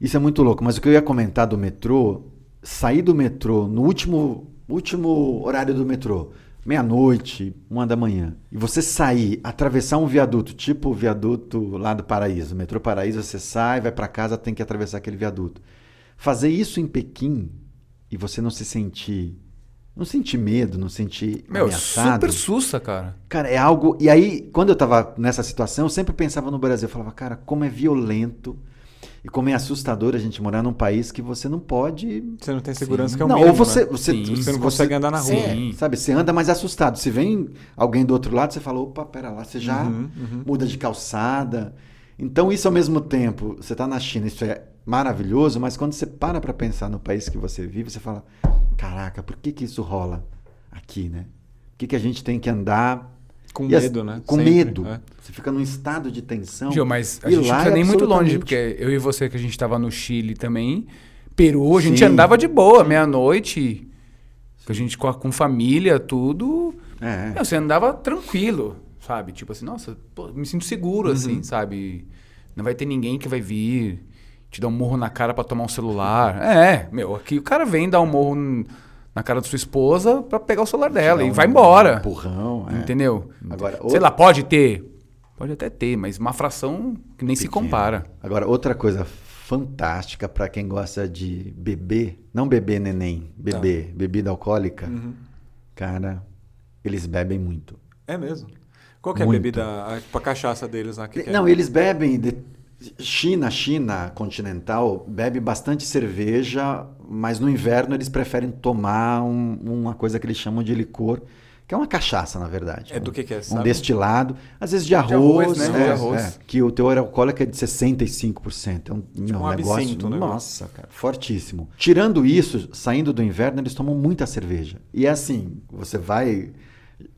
isso é muito louco. Mas o que eu ia comentar do metrô, sair do metrô no último, último horário do metrô, meia-noite, uma da manhã, e você sair, atravessar um viaduto, tipo o viaduto lá do Paraíso, metrô Paraíso, você sai, vai para casa, tem que atravessar aquele viaduto. Fazer isso em Pequim e você não se sentir, não sentir medo, não sentir Meu, ameaçado. super sussa, cara. Cara, é algo. E aí, quando eu tava nessa situação, eu sempre pensava no Brasil. Eu falava, cara, como é violento e como é assustador a gente morar num país que você não pode. Você não tem segurança que é o não, mínimo, ou você. né? você, Sim, você não consegue andar na rua. Sim. Sabe, você anda mais assustado. Se vem alguém do outro lado, você fala, opa, pera lá, você já Uhum, uhum. muda de calçada. Então, isso ao mesmo tempo, você tá na China, isso é maravilhoso, mas quando você para pra pensar no país que você vive, você fala, caraca, por que que isso rola aqui, né? Por que que a gente tem que andar Com e as- medo, né? Com Sempre, medo. é. Você fica num estado de tensão. Gil, mas a gente não precisa é nem muito longe, porque eu e você que a gente tava no Chile também, Peru, a gente Sim. andava de boa, meia-noite, a gente com, com família, tudo. É. Meu, você andava tranquilo, sabe? Tipo assim, nossa, pô, me sinto seguro, Uhum. assim, sabe? Não vai ter ninguém que vai vir te dar um morro na cara pra tomar um celular. É, meu, aqui o cara vem dar um morro na cara da sua esposa pra pegar o celular dela Dá e um vai embora. Empurrão, é. Entendeu? Agora, Sei outra- lá, pode ter. Pode até ter, mas uma fração que nem se Pequeno. compara. Agora, outra coisa fantástica pra quem gosta de beber, não beber neném, beber, bebida alcoólica, Uhum. cara, eles bebem muito. É mesmo. Qual que é a bebida, a, a cachaça deles lá? Que que é? Não, eles bebem. de- China, China continental, bebe bastante cerveja, mas no inverno eles preferem tomar um- uma coisa que eles chamam de licor, que é uma cachaça, na verdade. É do que que é, Um sabe? destilado, às vezes de arroz, arroz, né? é, De arroz. é, que o teor alcoólico é de 65%. É um, meu, um negócio, absinto, né? nossa, cara, fortíssimo. Tirando isso, saindo do inverno, eles tomam muita cerveja. E é assim, você vai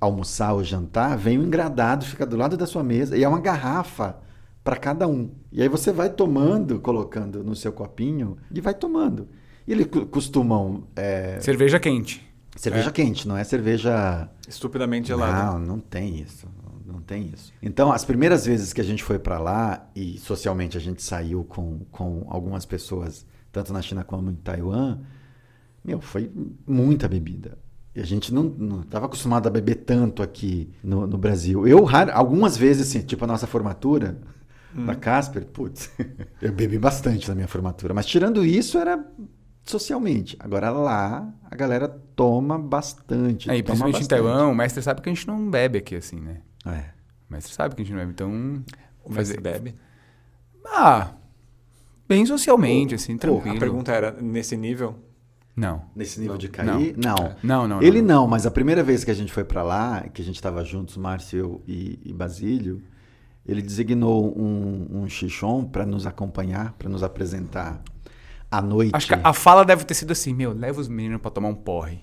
almoçar ou jantar, vem um engradado, fica do lado da sua mesa, e é uma garrafa para cada um. E aí você vai tomando, colocando no seu copinho, e vai tomando. E eles costumam... é, Cerveja quente. cerveja quente, não é cerveja... Estupidamente gelado. Não, não tem isso. Não tem isso. Então, as primeiras vezes que a gente foi para lá e socialmente a gente saiu com, com algumas pessoas, tanto na China como em Taiwan, meu, foi muita bebida. E a gente não estava acostumado a beber tanto aqui no, no Brasil. Eu, raro- algumas vezes, assim, tipo a nossa formatura da Casper, putz, eu bebi bastante na minha formatura. Mas tirando isso, era socialmente. Agora lá, a galera toma bastante. Aí, toma principalmente em bastante. Taiwan, o mestre sabe que a gente não bebe aqui, assim, né? É. O mestre sabe que a gente não bebe, então... O mestre bebe. Ah, bem socialmente, assim, pô, tranquilo. A pergunta era, nesse nível? Não. Nesse nível Não. de cair? Não. Não, não, Ele não. não, mas a primeira vez que a gente foi pra lá, que a gente tava juntos, Márcio e, e Basílio, ele designou um, um Xixon para nos acompanhar, para nos apresentar à noite. Acho que a fala deve ter sido assim, meu, leva os meninos pra tomar um porre.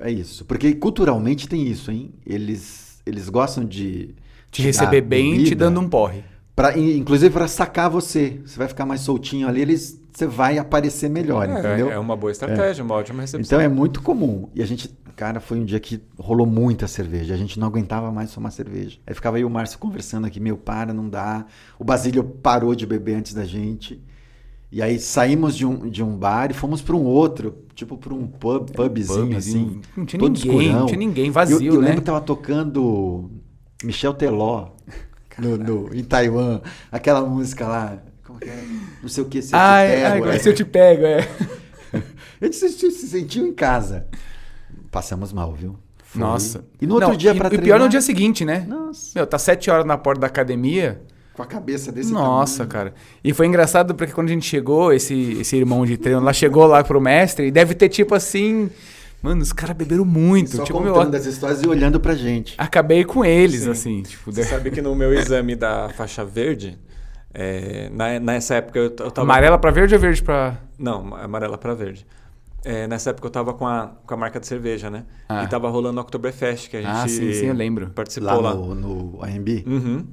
É, é isso. Porque culturalmente tem isso, hein? Eles, eles gostam de. Te receber bem te dando um porre. Pra, in- inclusive para sacar você. Você vai ficar mais soltinho ali, eles, você vai aparecer melhor, entendeu? É, é uma boa estratégia, uma ótima recepção. Então é muito comum. E a gente, cara, foi um dia que rolou muita cerveja. A gente não aguentava mais tomar cerveja. Aí ficava eu e o Márcio conversando aqui, meu, para, não dá. O Basílio parou de beber antes da gente. E aí saímos de um, de um bar e fomos para um outro, tipo para um pub, pubzinho, pubzinho. assim. Não tinha todo ninguém, escurão. não tinha ninguém, vazio, eu, eu né? lembro que tava tocando Michel Teló no, no- em Taiwan. Aquela música lá, é? Não sei o que, se eu te pego. ai, é. agora se eu te pego, é. A gente se, se- se sentiu em casa. Passamos mal, viu? Foi. Nossa. E no outro Não, dia e, pra e pior treinar... no dia seguinte, né? Nossa. Meu, tá sete horas na porta da academia. Com a cabeça desse Nossa, tamanho. cara. E foi engraçado porque quando a gente chegou, esse, esse irmão de treino lá chegou lá pro mestre e deve ter tipo assim. Mano, os caras beberam muito. Só tipo, contando meu, as histórias e olhando pra gente. acabei com eles, Sim. assim. Tipo, Você de- sabe que no meu exame da faixa verde, é, na- nessa época eu, eu tava. amarela pra verde ou verde pra. Não, amarela pra verde. É, nessa época eu tava com a, com a marca de cerveja, né? Ah. E tava rolando o Oktoberfest, que a gente Ah, sim, sim, eu lembro. participou Lá lá. no, no AMB. Uhum.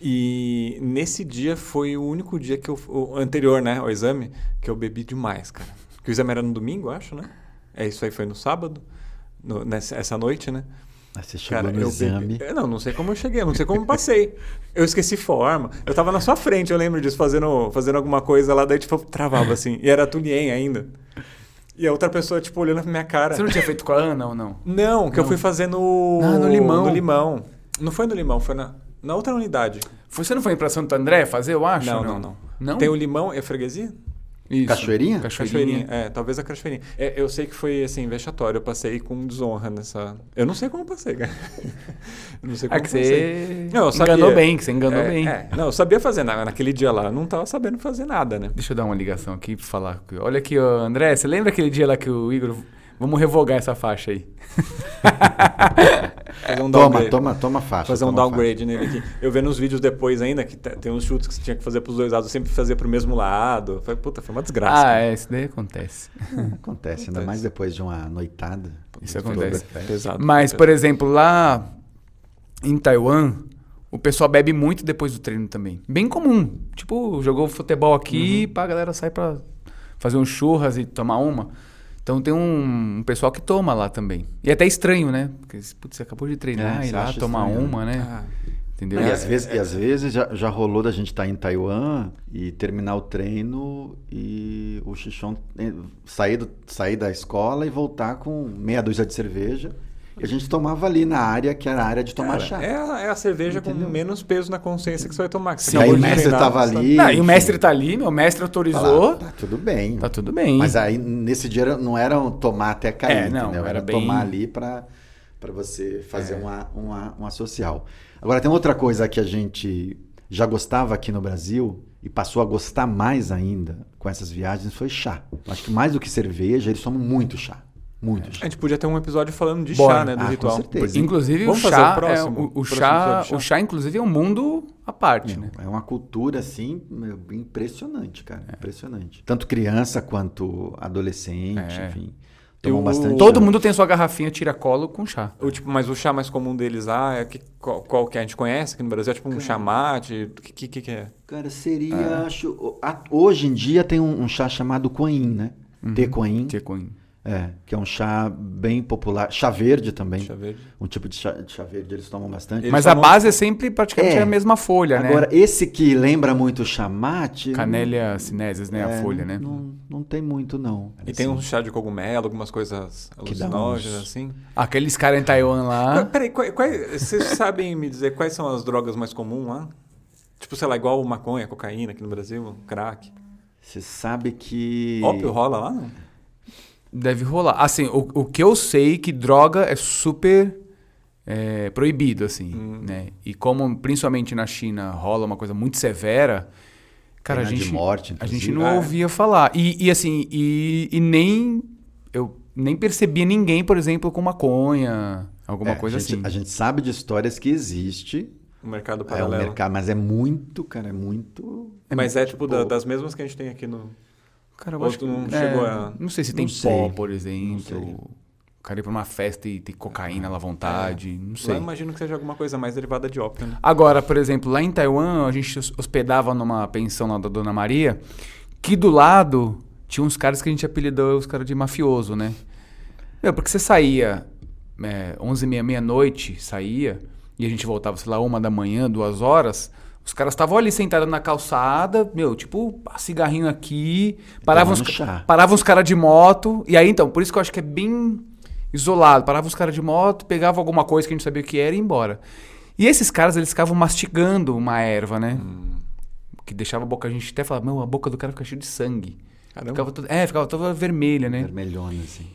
E nesse dia foi o único dia que eu. O anterior, né? Ao exame, que eu bebi demais, cara. Porque o exame era no domingo, eu acho, né? É isso aí, foi no sábado, no- nessa essa noite, né? Aí você chegou Cara, no eu exame. bebi- eu não, não sei como eu cheguei, não sei como eu passei. Eu esqueci forma. Eu tava na sua frente, eu lembro disso, fazendo, fazendo alguma coisa lá, daí tipo, eu travava assim. E era Tulien ainda. E a outra pessoa, tipo, olhando pra minha cara. Você não tinha feito com a Ana ou não? Não, que eu Não. fui fazer no. Ah, no Limão. No limão. Não foi no limão, foi na, na outra unidade. Você não foi pra Santo André fazer, eu acho? não, ou não, não, Não? Tem o limão, é freguesia? Isso. Cachoeirinha? Cachoeirinha. É, talvez a cachoeirinha. É, eu sei que foi, assim, vexatório. Eu passei com desonra nessa. Eu não sei como eu passei, cara. eu não sei como É que você Não, eu sabia. enganou bem, que você enganou É, bem. é. não, eu sabia fazer na, naquele dia lá. Eu não tava sabendo fazer nada, né? Deixa eu dar uma ligação aqui pra falar. Olha aqui, ó, André, você lembra aquele dia lá que o Igor. Vamos revogar essa faixa aí. Fazer um Toma, downgrade. toma, toma faixa. Fazer um downgrade nele aqui. Eu vendo os vídeos depois ainda, que te- tem uns chutes que você tinha que fazer pros dois lados, eu sempre fazia pro mesmo lado. Foi, puta, foi uma desgraça. ah, é, isso daí acontece. faixa. Acontece, ainda Acontece. mais depois de uma noitada. Isso acontece. Pesado. Mas, pesado. por exemplo, lá em Taiwan, o pessoal bebe muito depois do treino também. Bem comum. Tipo, jogou futebol aqui, pá, a galera sai pra fazer um churras e tomar uma. Então tem um, um pessoal que toma lá também. E é até estranho, né? Porque, putz, você acabou de treinar É, e lá tomar estranho, uma, né? Ah, Entendeu? E, É, às vezes, e às vezes já, já rolou da gente estar em Taiwan e terminar o treino e o Xixon eh, sair, do- sair da escola e voltar com meia dúzia de cerveja. E a gente tomava ali na área que era a área de tomar cara, chá. É, a- é a cerveja Entendeu? com menos peso na consciência que você vai tomar. Sim, aí o mestre treinar, tava você ali. Não, e o mestre tá ali, meu mestre autorizou. Tá, tá tudo bem. Tá tudo bem. Mas aí nesse dia não era um tomar até cair, É, não, entendeu? era Era, bem- tomar ali para para você fazer É. uma, uma, uma social. Agora tem outra coisa que a gente já gostava aqui no Brasil e passou a gostar mais ainda com essas viagens foi chá. Eu acho que mais do que cerveja, eles tomam muito chá. Muito A gente podia ter um episódio falando de Bora. chá, né? Do Ah, com ritual. certeza. Inclusive Vamos o fazer chá, o próximo? é, o, o chá, o chá inclusive é um mundo à parte, né? É uma cultura assim impressionante, cara, impressionante. Tanto criança quanto adolescente, É. enfim, tomam bastante. Todo chá. mundo tem sua garrafinha tira-colo com chá. O, tipo, mas o chá mais comum deles lá é que, qual, qual que a gente conhece aqui no Brasil? É tipo um chá mate? O que, que, que é? Cara, seria. Acho, a- hoje em dia tem um, um chá chamado Coin, né? Uhum. T-Coin. Tchecoin. É, que é um chá bem popular. Chá verde também. Chá verde? Um tipo de chá, de chá verde eles tomam bastante. Eles Mas a tomam- base é sempre praticamente É. a mesma folha, Agora, né? esse que lembra muito o chamate. Canélia cinesis, né? a é, folha, não, né? Não, não tem muito, não. E tem Assim. um chá de cogumelo, algumas coisas alucinógenas, uns- assim. Aqueles caras em Taiwan lá. Peraí, quais- vocês sabem me dizer quais são as drogas mais comuns lá? Tipo, sei lá, igual maconha, cocaína aqui no Brasil, crack. Você sabe que. Ópio rola lá, não? Deve rolar. Assim, o, o que eu sei que droga é super é, proibido, assim, Hum. né? E como, principalmente na China, rola uma coisa muito severa, cara, a Pena gente, morte, a gente não Ah, é. ouvia falar. E, e assim, e, e nem... Eu nem percebia ninguém, por exemplo, com maconha, alguma É, coisa a gente, assim. A gente sabe de histórias que existe O mercado É um paralelo. mercado, mas é muito, cara, é muito. Mas é tipo da- Pô. das mesmas que a gente tem aqui no. Cara, eu Ou acho que não é, chegou a- Não sei se Não tem sei. pó, por Não exemplo. O cara ir pra uma festa e ter cocaína lá à vontade. Não Lá sei. eu imagino que seja alguma coisa mais derivada de ópio, né? Agora, por exemplo, lá em Taiwan, a gente hos- hospedava numa pensão lá da Dona Maria, que do lado tinha uns caras que a gente apelidou os caras de mafioso, né? Meu, porque você saía é, 11 e meia, meia-noite, saía, e a gente voltava, sei lá, uma da manhã, duas horas, os caras estavam ali sentados na calçada, meu, tipo, cigarrinho aqui, paravam os, paravam os caras de moto, e aí então, por isso que eu acho que é bem isolado, paravam os caras de moto, pegavam alguma coisa que a gente sabia o que era e ia embora. E esses caras, eles ficavam mastigando uma erva, né? Que deixava a boca, a gente até falava, meu, a boca do cara fica cheia de sangue. Caramba. Ficava toda, é, ficava toda vermelha, né? Vermelhona, assim.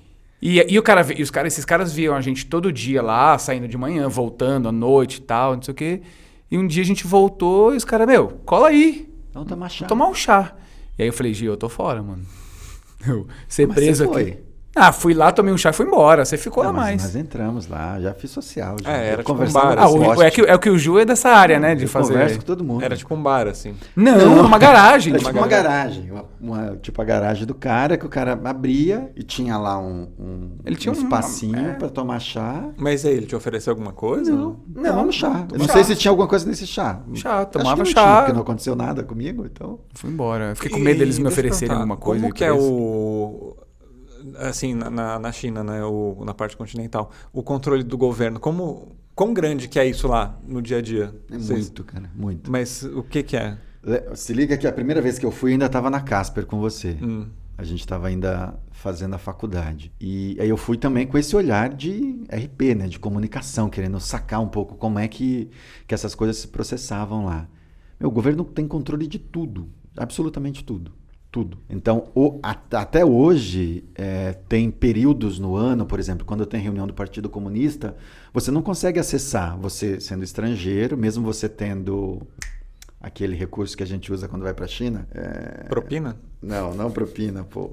E, e o cara, e os caras, esses caras viam a gente todo dia lá, saindo de manhã, voltando à noite e tal, não sei o quê. E um dia a gente voltou e os caras, meu, cola aí, Então tomar chá. vou tomar um chá. E aí eu falei, Gil, eu tô fora, mano. Eu ser Mas preso aqui. foi? Ah, fui lá, tomei um chá e fui embora. Você ficou Não, lá mas mais. Nós entramos lá, já fiz social. Já. É, era tipo um bar, Ah, os o, é, que, é que o Ju é dessa área, né? De Eu fazer. converso com todo mundo. Era tipo um bar, assim. Não, numa garagem. Era numa tipo uma garagem. garagem, uma, uma- tipo a garagem do cara que o cara abria e tinha lá um, um, Ele tinha um um- espacinho é. pra tomar chá. Mas aí, ele te ofereceu alguma coisa? Não, Não, tomamos chá. Eu não chá. sei se tinha alguma coisa nesse chá. Chá, Acho que tomava não chá. Tinha, porque não aconteceu nada comigo, então. Fui embora. Fiquei com medo deles me oferecerem alguma coisa. Como que é o. Assim, na- na, na China, né? O, na parte continental. O controle do governo. Como, quão grande que é isso lá no dia a dia? É Vocês- muito, cara, muito. Mas o que que é? Se liga que a primeira vez que eu fui ainda estava na Casper com você. Hum. A gente estava ainda fazendo a faculdade. E aí eu fui também com esse olhar de RP, né? De comunicação, querendo sacar um pouco como é que, que essas coisas se processavam lá. Meu, o governo tem controle de tudo. Absolutamente tudo. Tudo. Então, o- a- até hoje, é, tem períodos no ano, por exemplo, quando tem reunião do Partido Comunista, você não consegue acessar, você sendo estrangeiro, mesmo você tendo aquele recurso que a gente usa quando vai para a China. é, Propina? não, não propina, pô.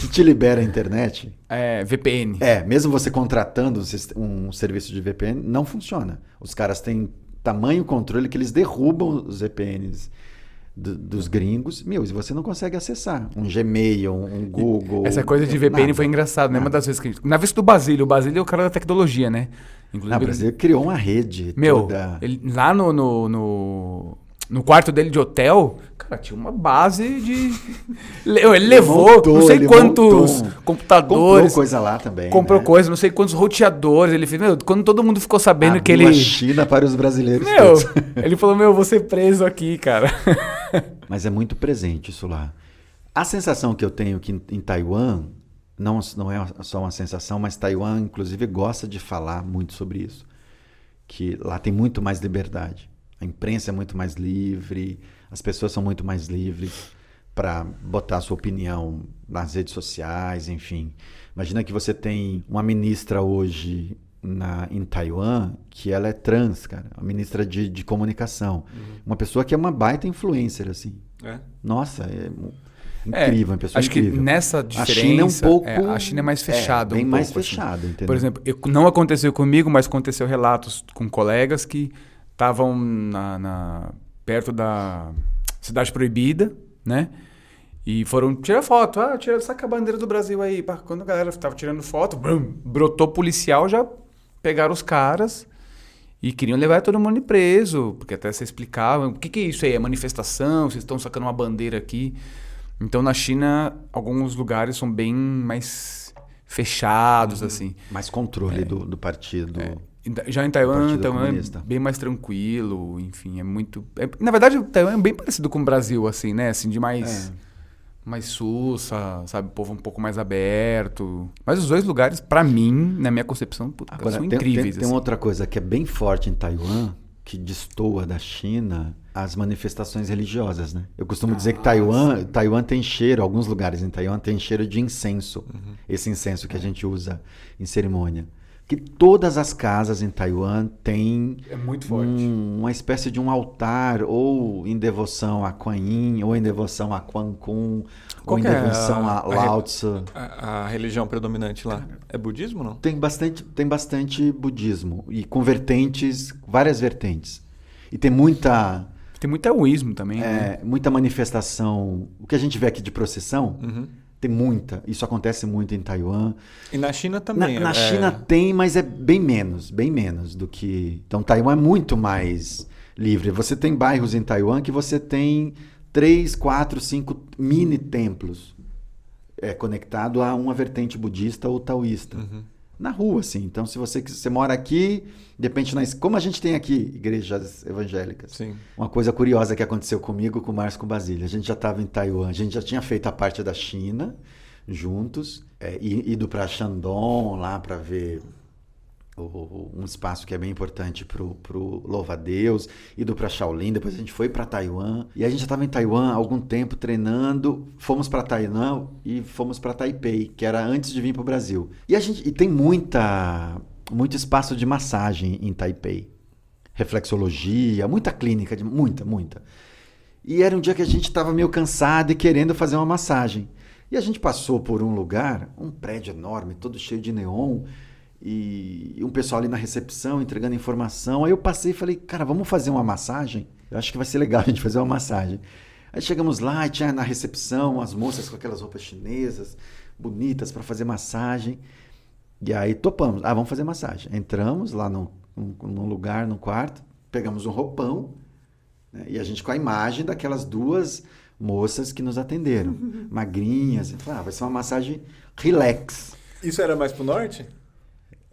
Que te libera a internet. É, VPN. É, mesmo você contratando um, um serviço de VPN, não funciona. Os caras têm tamanho controle que eles derrubam os VPNs do- dos gringos. Meu, e você não consegue acessar. Um Gmail, um, Google. Essa coisa de VPN nada. foi engraçado, né? Uma Nada. das vezes que. Na vez do Basílio, o Basílio é o cara da tecnologia, né? Inclusive. Ah, o Brasil criou uma rede Meu, toda. ele- lá no, no, no, no quarto dele de hotel, cara, tinha uma base de. Le- Ele levou montou, não sei quantos montou. Comprou computadores. coisa lá também. Comprou né? coisa, não sei quantos roteadores. Ele fez, meu, quando todo mundo ficou sabendo que ele. China para os brasileiros. Meu, todos. ele falou, meu, eu vou ser preso aqui, cara. Mas é muito presente isso lá. A sensação que eu tenho que em, em Taiwan, não, não é só uma sensação, mas Taiwan, inclusive, gosta de falar muito sobre isso. Que lá tem muito mais liberdade. A imprensa é muito mais livre, as pessoas são muito mais livres para botar a sua opinião nas redes sociais, enfim. Imagina que você tem uma ministra hoje na, em Taiwan que ela é trans, cara, uma ministra de, de comunicação. Uma pessoa que é uma baita influencer, assim. É. Nossa, é É, incrível, uma pessoa Acho que incrível. nessa a diferença. China é um pouco. é, a China é mais fechada. bem um mais pouco, assim. fechada, entendeu? Por exemplo, eu- não aconteceu comigo, mas aconteceu relatos com colegas que estavam na, na- perto da cidade proibida, né? E foram tirar foto. Ah, tira, saca a bandeira do Brasil aí. Quando a galera estava tirando foto, brum, brotou policial, já pegaram os caras e queriam levar todo mundo preso. Porque até você explicava, o que, que é isso aí? É manifestação? Vocês estão sacando uma bandeira aqui? Então, na China, alguns lugares são bem mais fechados, assim. Mais controle do, do partido. Da- Já em Taiwan, Taiwan é bem mais tranquilo, enfim, é muito... é- na verdade, o Taiwan é bem parecido com o Brasil, assim, né? Assim, de mais... É. Mais sussa, sabe? O povo um pouco mais aberto. Mas os dois lugares, pra mim, na minha concepção, puta, Agora, são tem, tem- incríveis. tem assim. outra coisa que é bem forte em Taiwan, que destoa da China, as manifestações religiosas, né? Eu costumo dizer que Taiwan, Taiwan tem cheiro, alguns lugares em Taiwan tem cheiro de incenso. Esse incenso que a gente usa em cerimônia. Que todas as casas em Taiwan têm É muito forte. um- uma espécie de um altar, ou em devoção a Kuan Yin, ou em devoção a Quan Kun, Qual ou em que é devoção a- a, Lao Tzu. A, a religião predominante lá é budismo ou não? Tem bastante, tem bastante budismo e com vertentes, várias vertentes. E tem muita, Tem muito taoísmo também, né? é, muita manifestação. O que a gente vê aqui de procissão, Uhum. Tem muita. Isso acontece muito em Taiwan. E na China Na, também. na é- China tem, mas é bem menos, bem menos do que. Então Taiwan é muito mais livre. Você tem bairros em Taiwan que você tem três, quatro, cinco mini templos é, conectado a uma vertente budista ou taoísta. Uhum. Na rua, assim. Então, se você, você mora aqui, de repente, na, es- como a gente tem aqui, igrejas evangélicas. Sim. Uma coisa curiosa que aconteceu comigo, com o Márcio com o Basílio. A gente já estava em Taiwan, a gente já tinha feito a parte da China juntos, é, e- ido para Shandong lá para ver um espaço que é bem importante pro, pro Louva Deus, ido para Shaolin, depois a gente foi para Taiwan. E a gente já estava em Taiwan há algum tempo treinando, fomos para Taiwan e fomos para Taipei, que era antes de vir para o Brasil. E a gente e tem muita muito espaço de massagem em Taipei. Reflexologia, muita clínica, de, muita, muita. E era um dia que a gente estava meio cansado e querendo fazer uma massagem. E a gente passou por um lugar, um prédio enorme, todo cheio de neon, e um pessoal ali na recepção entregando informação. Aí eu passei e falei, cara, vamos fazer uma massagem? Eu acho que vai ser legal a gente fazer uma massagem. Aí chegamos lá e tinha na recepção as moças com aquelas roupas chinesas, bonitas, para fazer massagem. E aí topamos. Ah, vamos fazer massagem. Entramos lá num, num, num lugar, num quarto, pegamos um roupão, né, e a gente com a imagem daquelas duas moças que nos atenderam, magrinhas. E falei, ah, vai ser uma massagem relax. Isso era mais pro norte?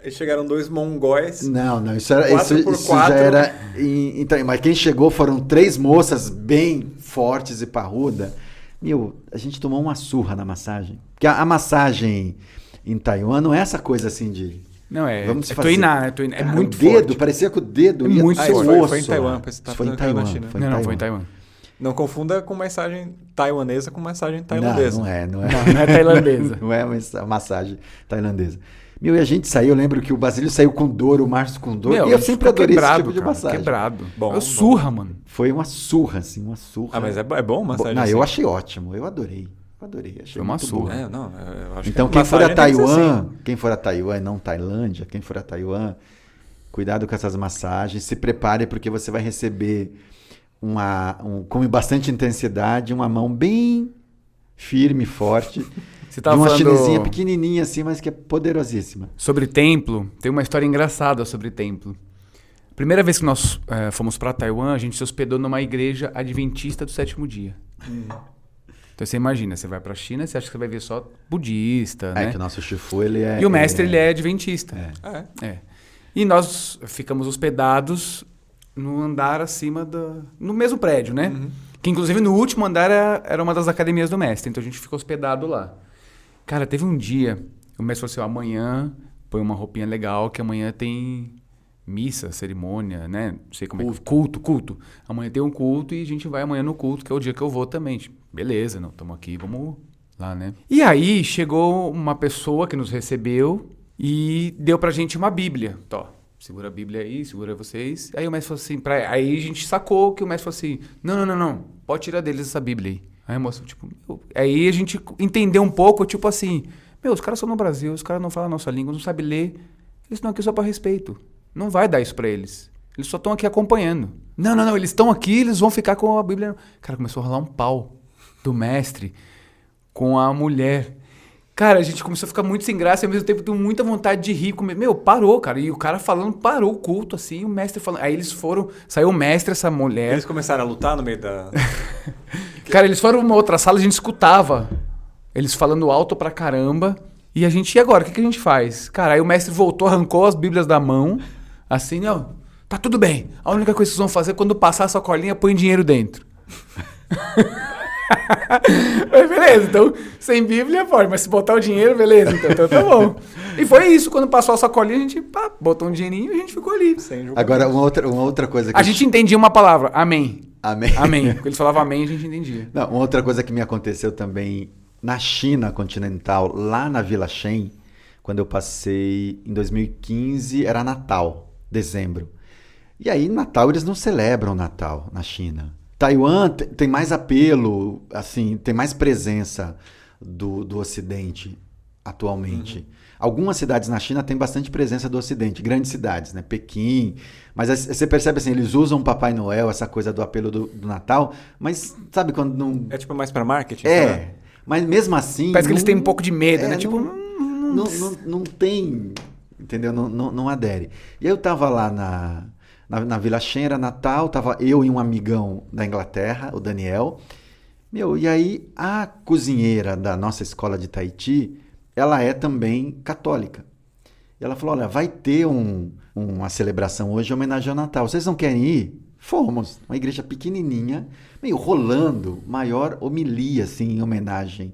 Aí chegaram dois mongóis. Não, não, isso, era, Quatro isso, por isso quatro. já era. Em, então, mas quem chegou foram três moças bem fortes e parruda. Meu, a gente tomou uma surra na massagem. Porque a, a massagem em Taiwan não é essa coisa assim de. Não, é, Vamos é fazer. tuinar, é, tuinar, é Cara, muito o dedo, forte. parecia que o dedo É ia muito Ah, isso foi- em Taiwan, você tá foi em Taiwan. China. Foi em não, não, foi em Taiwan. Taiwan. Não confunda com massagem taiwanesa com massagem Não, tailandesa. não é, não é. Não, não é tailandesa. não é uma massagem tailandesa. Meu, e a gente saiu, eu lembro que o Basílio saiu com dor, o Márcio com dor, Meu, e eu sempre adorei esse quebrado, tipo de cara, massagem. Quebrado. Bom, eu surra, mano. Foi uma surra, assim, uma surra. Ah, mas é, é bom massagem Não, assim? eu achei ótimo, eu adorei. Eu adorei, achei Foi uma muito surra. bom. É, não, eu acho Então, que quem for a Taiwan, assim. quem for a Taiwan e não Tailândia, quem for a Taiwan, cuidado com essas massagens, se prepare porque você vai receber uma, um, com bastante intensidade, uma mão bem firme, forte, Você de tava uma falando chinesinha pequenininha assim, mas que é poderosíssima. sobre templo. Tem uma história engraçada sobre templo. Primeira vez que nós eh, fomos para Taiwan, a gente se hospedou numa igreja adventista do sétimo dia. Então você imagina, você vai para a China, você acha que você vai ver só budista, É, né? que o nosso Shifu, ele é... E o mestre, ele é adventista. É. É. É. E nós ficamos hospedados no andar acima do. no mesmo prédio, né? Uhum. Que inclusive no último andar era, era uma das academias do mestre. Então a gente ficou hospedado lá. Cara, teve um dia, o mestre falou assim: amanhã põe uma roupinha legal, que amanhã tem missa, cerimônia, né? Não sei como é que. Culto, culto. Amanhã tem um culto e a gente vai amanhã no culto, que é o dia que eu vou também. Tipo, Beleza, não, estamos aqui, vamos lá, né? E aí chegou uma pessoa que nos recebeu e deu pra gente uma Bíblia. Tó, segura a Bíblia aí, segura vocês. Aí o mestre falou assim, pra... aí a gente sacou que o mestre falou assim: não, não, não, não, pode tirar deles essa Bíblia aí. Aí a moça, tipo, meu... aí a gente entendeu um pouco, tipo assim, meu, os caras são no Brasil, os caras não falam a nossa língua, não sabem ler, eles estão aqui só pra respeito. Não vai dar isso pra eles. Eles só estão aqui acompanhando. Não, não, não, eles estão aqui, eles vão ficar com a Bíblia. Cara, começou a rolar um pau do mestre com a mulher. Cara, a gente começou a ficar muito sem graça e ao mesmo tempo deu muita vontade de rir. Come- Meu, parou, cara. E o cara falando, parou o culto, assim, o mestre falando. Aí eles foram, saiu o mestre, essa mulher. Eles começaram a lutar no meio da. Cara, eles foram uma outra sala, a gente escutava. Eles falando alto pra caramba. E a gente, e agora? O que, que a gente faz? Cara, aí o mestre voltou, arrancou as bíblias da mão. Assim, não, tá tudo bem. A única coisa que vocês vão fazer é quando passar a sacolinha, põe dinheiro dentro. Mas beleza, então, sem Bíblia pode, mas se botar o dinheiro, beleza, então, então tá bom. E foi isso, quando passou a sacolinha, a gente pá, botou um dinheirinho e a gente ficou ali. Agora, uma outra, uma outra coisa que... A gente entendia uma palavra, amém. Amém. Amém. Quando eles falavam amém, a gente entendia. Não, uma outra coisa que me aconteceu também na China continental, lá na Vila Shen, quando eu passei em 2015, era Natal, dezembro. E aí, Natal, eles não celebram Natal na China. Taiwan te- tem mais apelo, assim, tem mais presença do, do Ocidente atualmente. Algumas cidades na China têm bastante presença do Ocidente, grandes cidades, né? Pequim. Mas você percebe assim, eles usam o Papai Noel, essa coisa do apelo do, do Natal, mas sabe quando não. É tipo mais para marketing? É, né? mas mesmo assim. Parece que eles não- têm um pouco de medo, é, né? Tipo, não, não, não, não tem. Entendeu? Não, não, não adere. E eu tava lá na, na, na Vila Shen, era Natal, tava eu e um amigão da Inglaterra, o Daniel. Meu, e aí a cozinheira da nossa escola de Tahiti, ela é também católica. E ela falou: olha, vai ter um- uma celebração hoje em homenagem ao Natal. Vocês não querem ir? Fomos. Uma igreja pequenininha, meio rolando, maior homilia, assim, em homenagem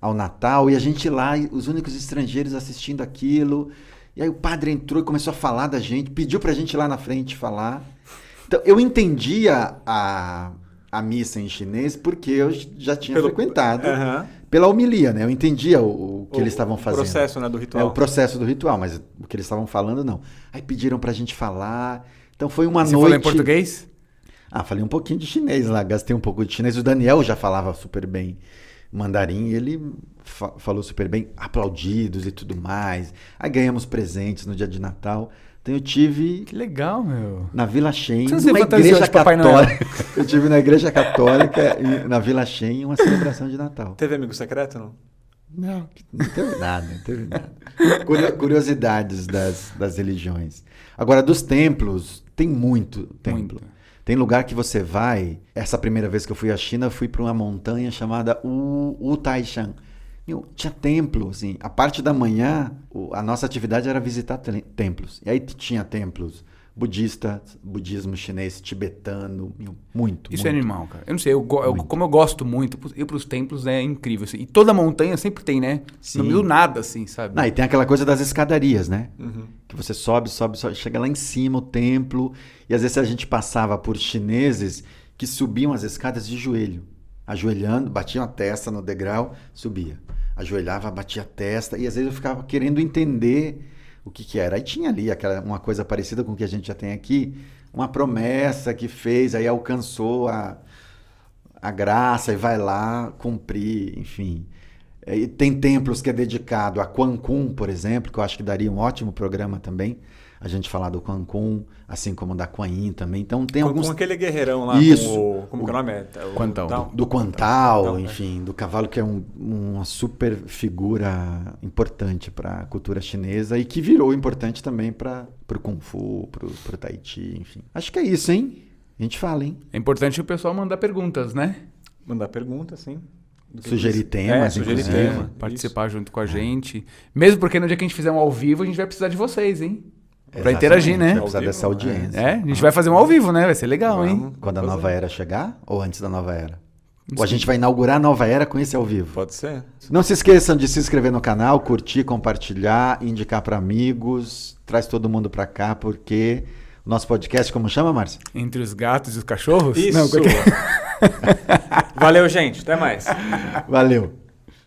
ao Natal. E a gente lá, os únicos estrangeiros assistindo aquilo. E aí o padre entrou e começou a falar da gente, pediu pra gente ir lá na frente falar. Então, eu entendia a, a missa em chinês porque eu já tinha Pelo- frequentado Aham. Pela homilia, né? Eu entendia o, o que O- eles estavam o fazendo. processo, né, do ritual. É o processo do ritual, mas o que eles estavam falando, não. Aí pediram pra gente falar. Então foi uma você noite. falou em português? Ah, falei um pouquinho de chinês lá, gastei um pouco de chinês. O Daniel já falava super bem mandarim ele fa- falou super bem, aplaudidos e tudo mais. Aí ganhamos presentes no dia de Natal. Então eu tive Que legal, meu. na Vila Shen, numa igreja católica. Eu tive na igreja católica e na Vila Shen uma celebração de Natal. Teve amigo secreto, não? Não, não teve nada, não teve nada. Curio- Curiosidades das, das religiões. Agora, dos templos, tem muito templo. Muito. Tem lugar que você vai. Essa primeira vez que eu fui à China, eu fui para uma montanha chamada U, Utaishan. Meu, tinha templo, assim. A parte da manhã, a nossa atividade era visitar te- templos. E aí tinha templos budista, budismo chinês, tibetano, meu, muito. Isso muito. é animal, cara. Eu não sei, eu, eu- como eu gosto muito, ir pros templos é incrível. assim. E toda montanha sempre tem, né? Sim. No meio do nada, assim, sabe? Não, e tem aquela coisa das escadarias, né? Uhum. Que você sobe, sobe, sobe, chega lá em cima o templo. E às vezes a gente passava por chineses que subiam as escadas de joelho. Ajoelhando, batiam a testa no degrau, subia. Ajoelhava, batia a testa. E às vezes eu ficava querendo entender o que, que era. Aí tinha ali aquela, uma coisa parecida com o que a gente já tem aqui. Uma promessa que fez, aí alcançou a, a graça e vai lá cumprir, enfim. E tem templos que é dedicado a Quan Kun, por exemplo, que eu acho que daria um ótimo programa também. A gente falar do Kun, assim como da Quan Yin também. Então tem com, alguns com aquele guerreirão lá. Isso. Com o, como que é o nome? É, o Quantal. Tal. do Quantal, Quantal, é. enfim, do cavalo que é um- uma super figura importante para a cultura chinesa e que virou importante também para o Kung Fu, para o Tai Chi, enfim. Acho que é isso, hein? A gente fala, hein? É importante o pessoal mandar perguntas, né? Mandar pergunta, sim. Do Sugerir temas, é, sugerir inclusive. tema. isso. Participar junto com a gente. Mesmo porque no dia que a gente fizer um ao vivo, a gente vai precisar de vocês, hein? Pra interagir, né? Vai precisar dessa vivo, audiência. É, a gente vai fazer um ao vivo, né? Vai ser legal, hein? Vamos. Quando a nova era chegar ou antes da nova era? Ou a gente vai inaugurar a nova era com esse ao vivo? Pode ser. Não se esqueçam de se inscrever no canal, curtir, compartilhar, indicar para amigos, traz todo mundo para cá, porque o nosso podcast, como chama, Márcia? Entre os gatos e os cachorros? Isso. Não, qualquer- Valeu, gente. Até mais. Valeu!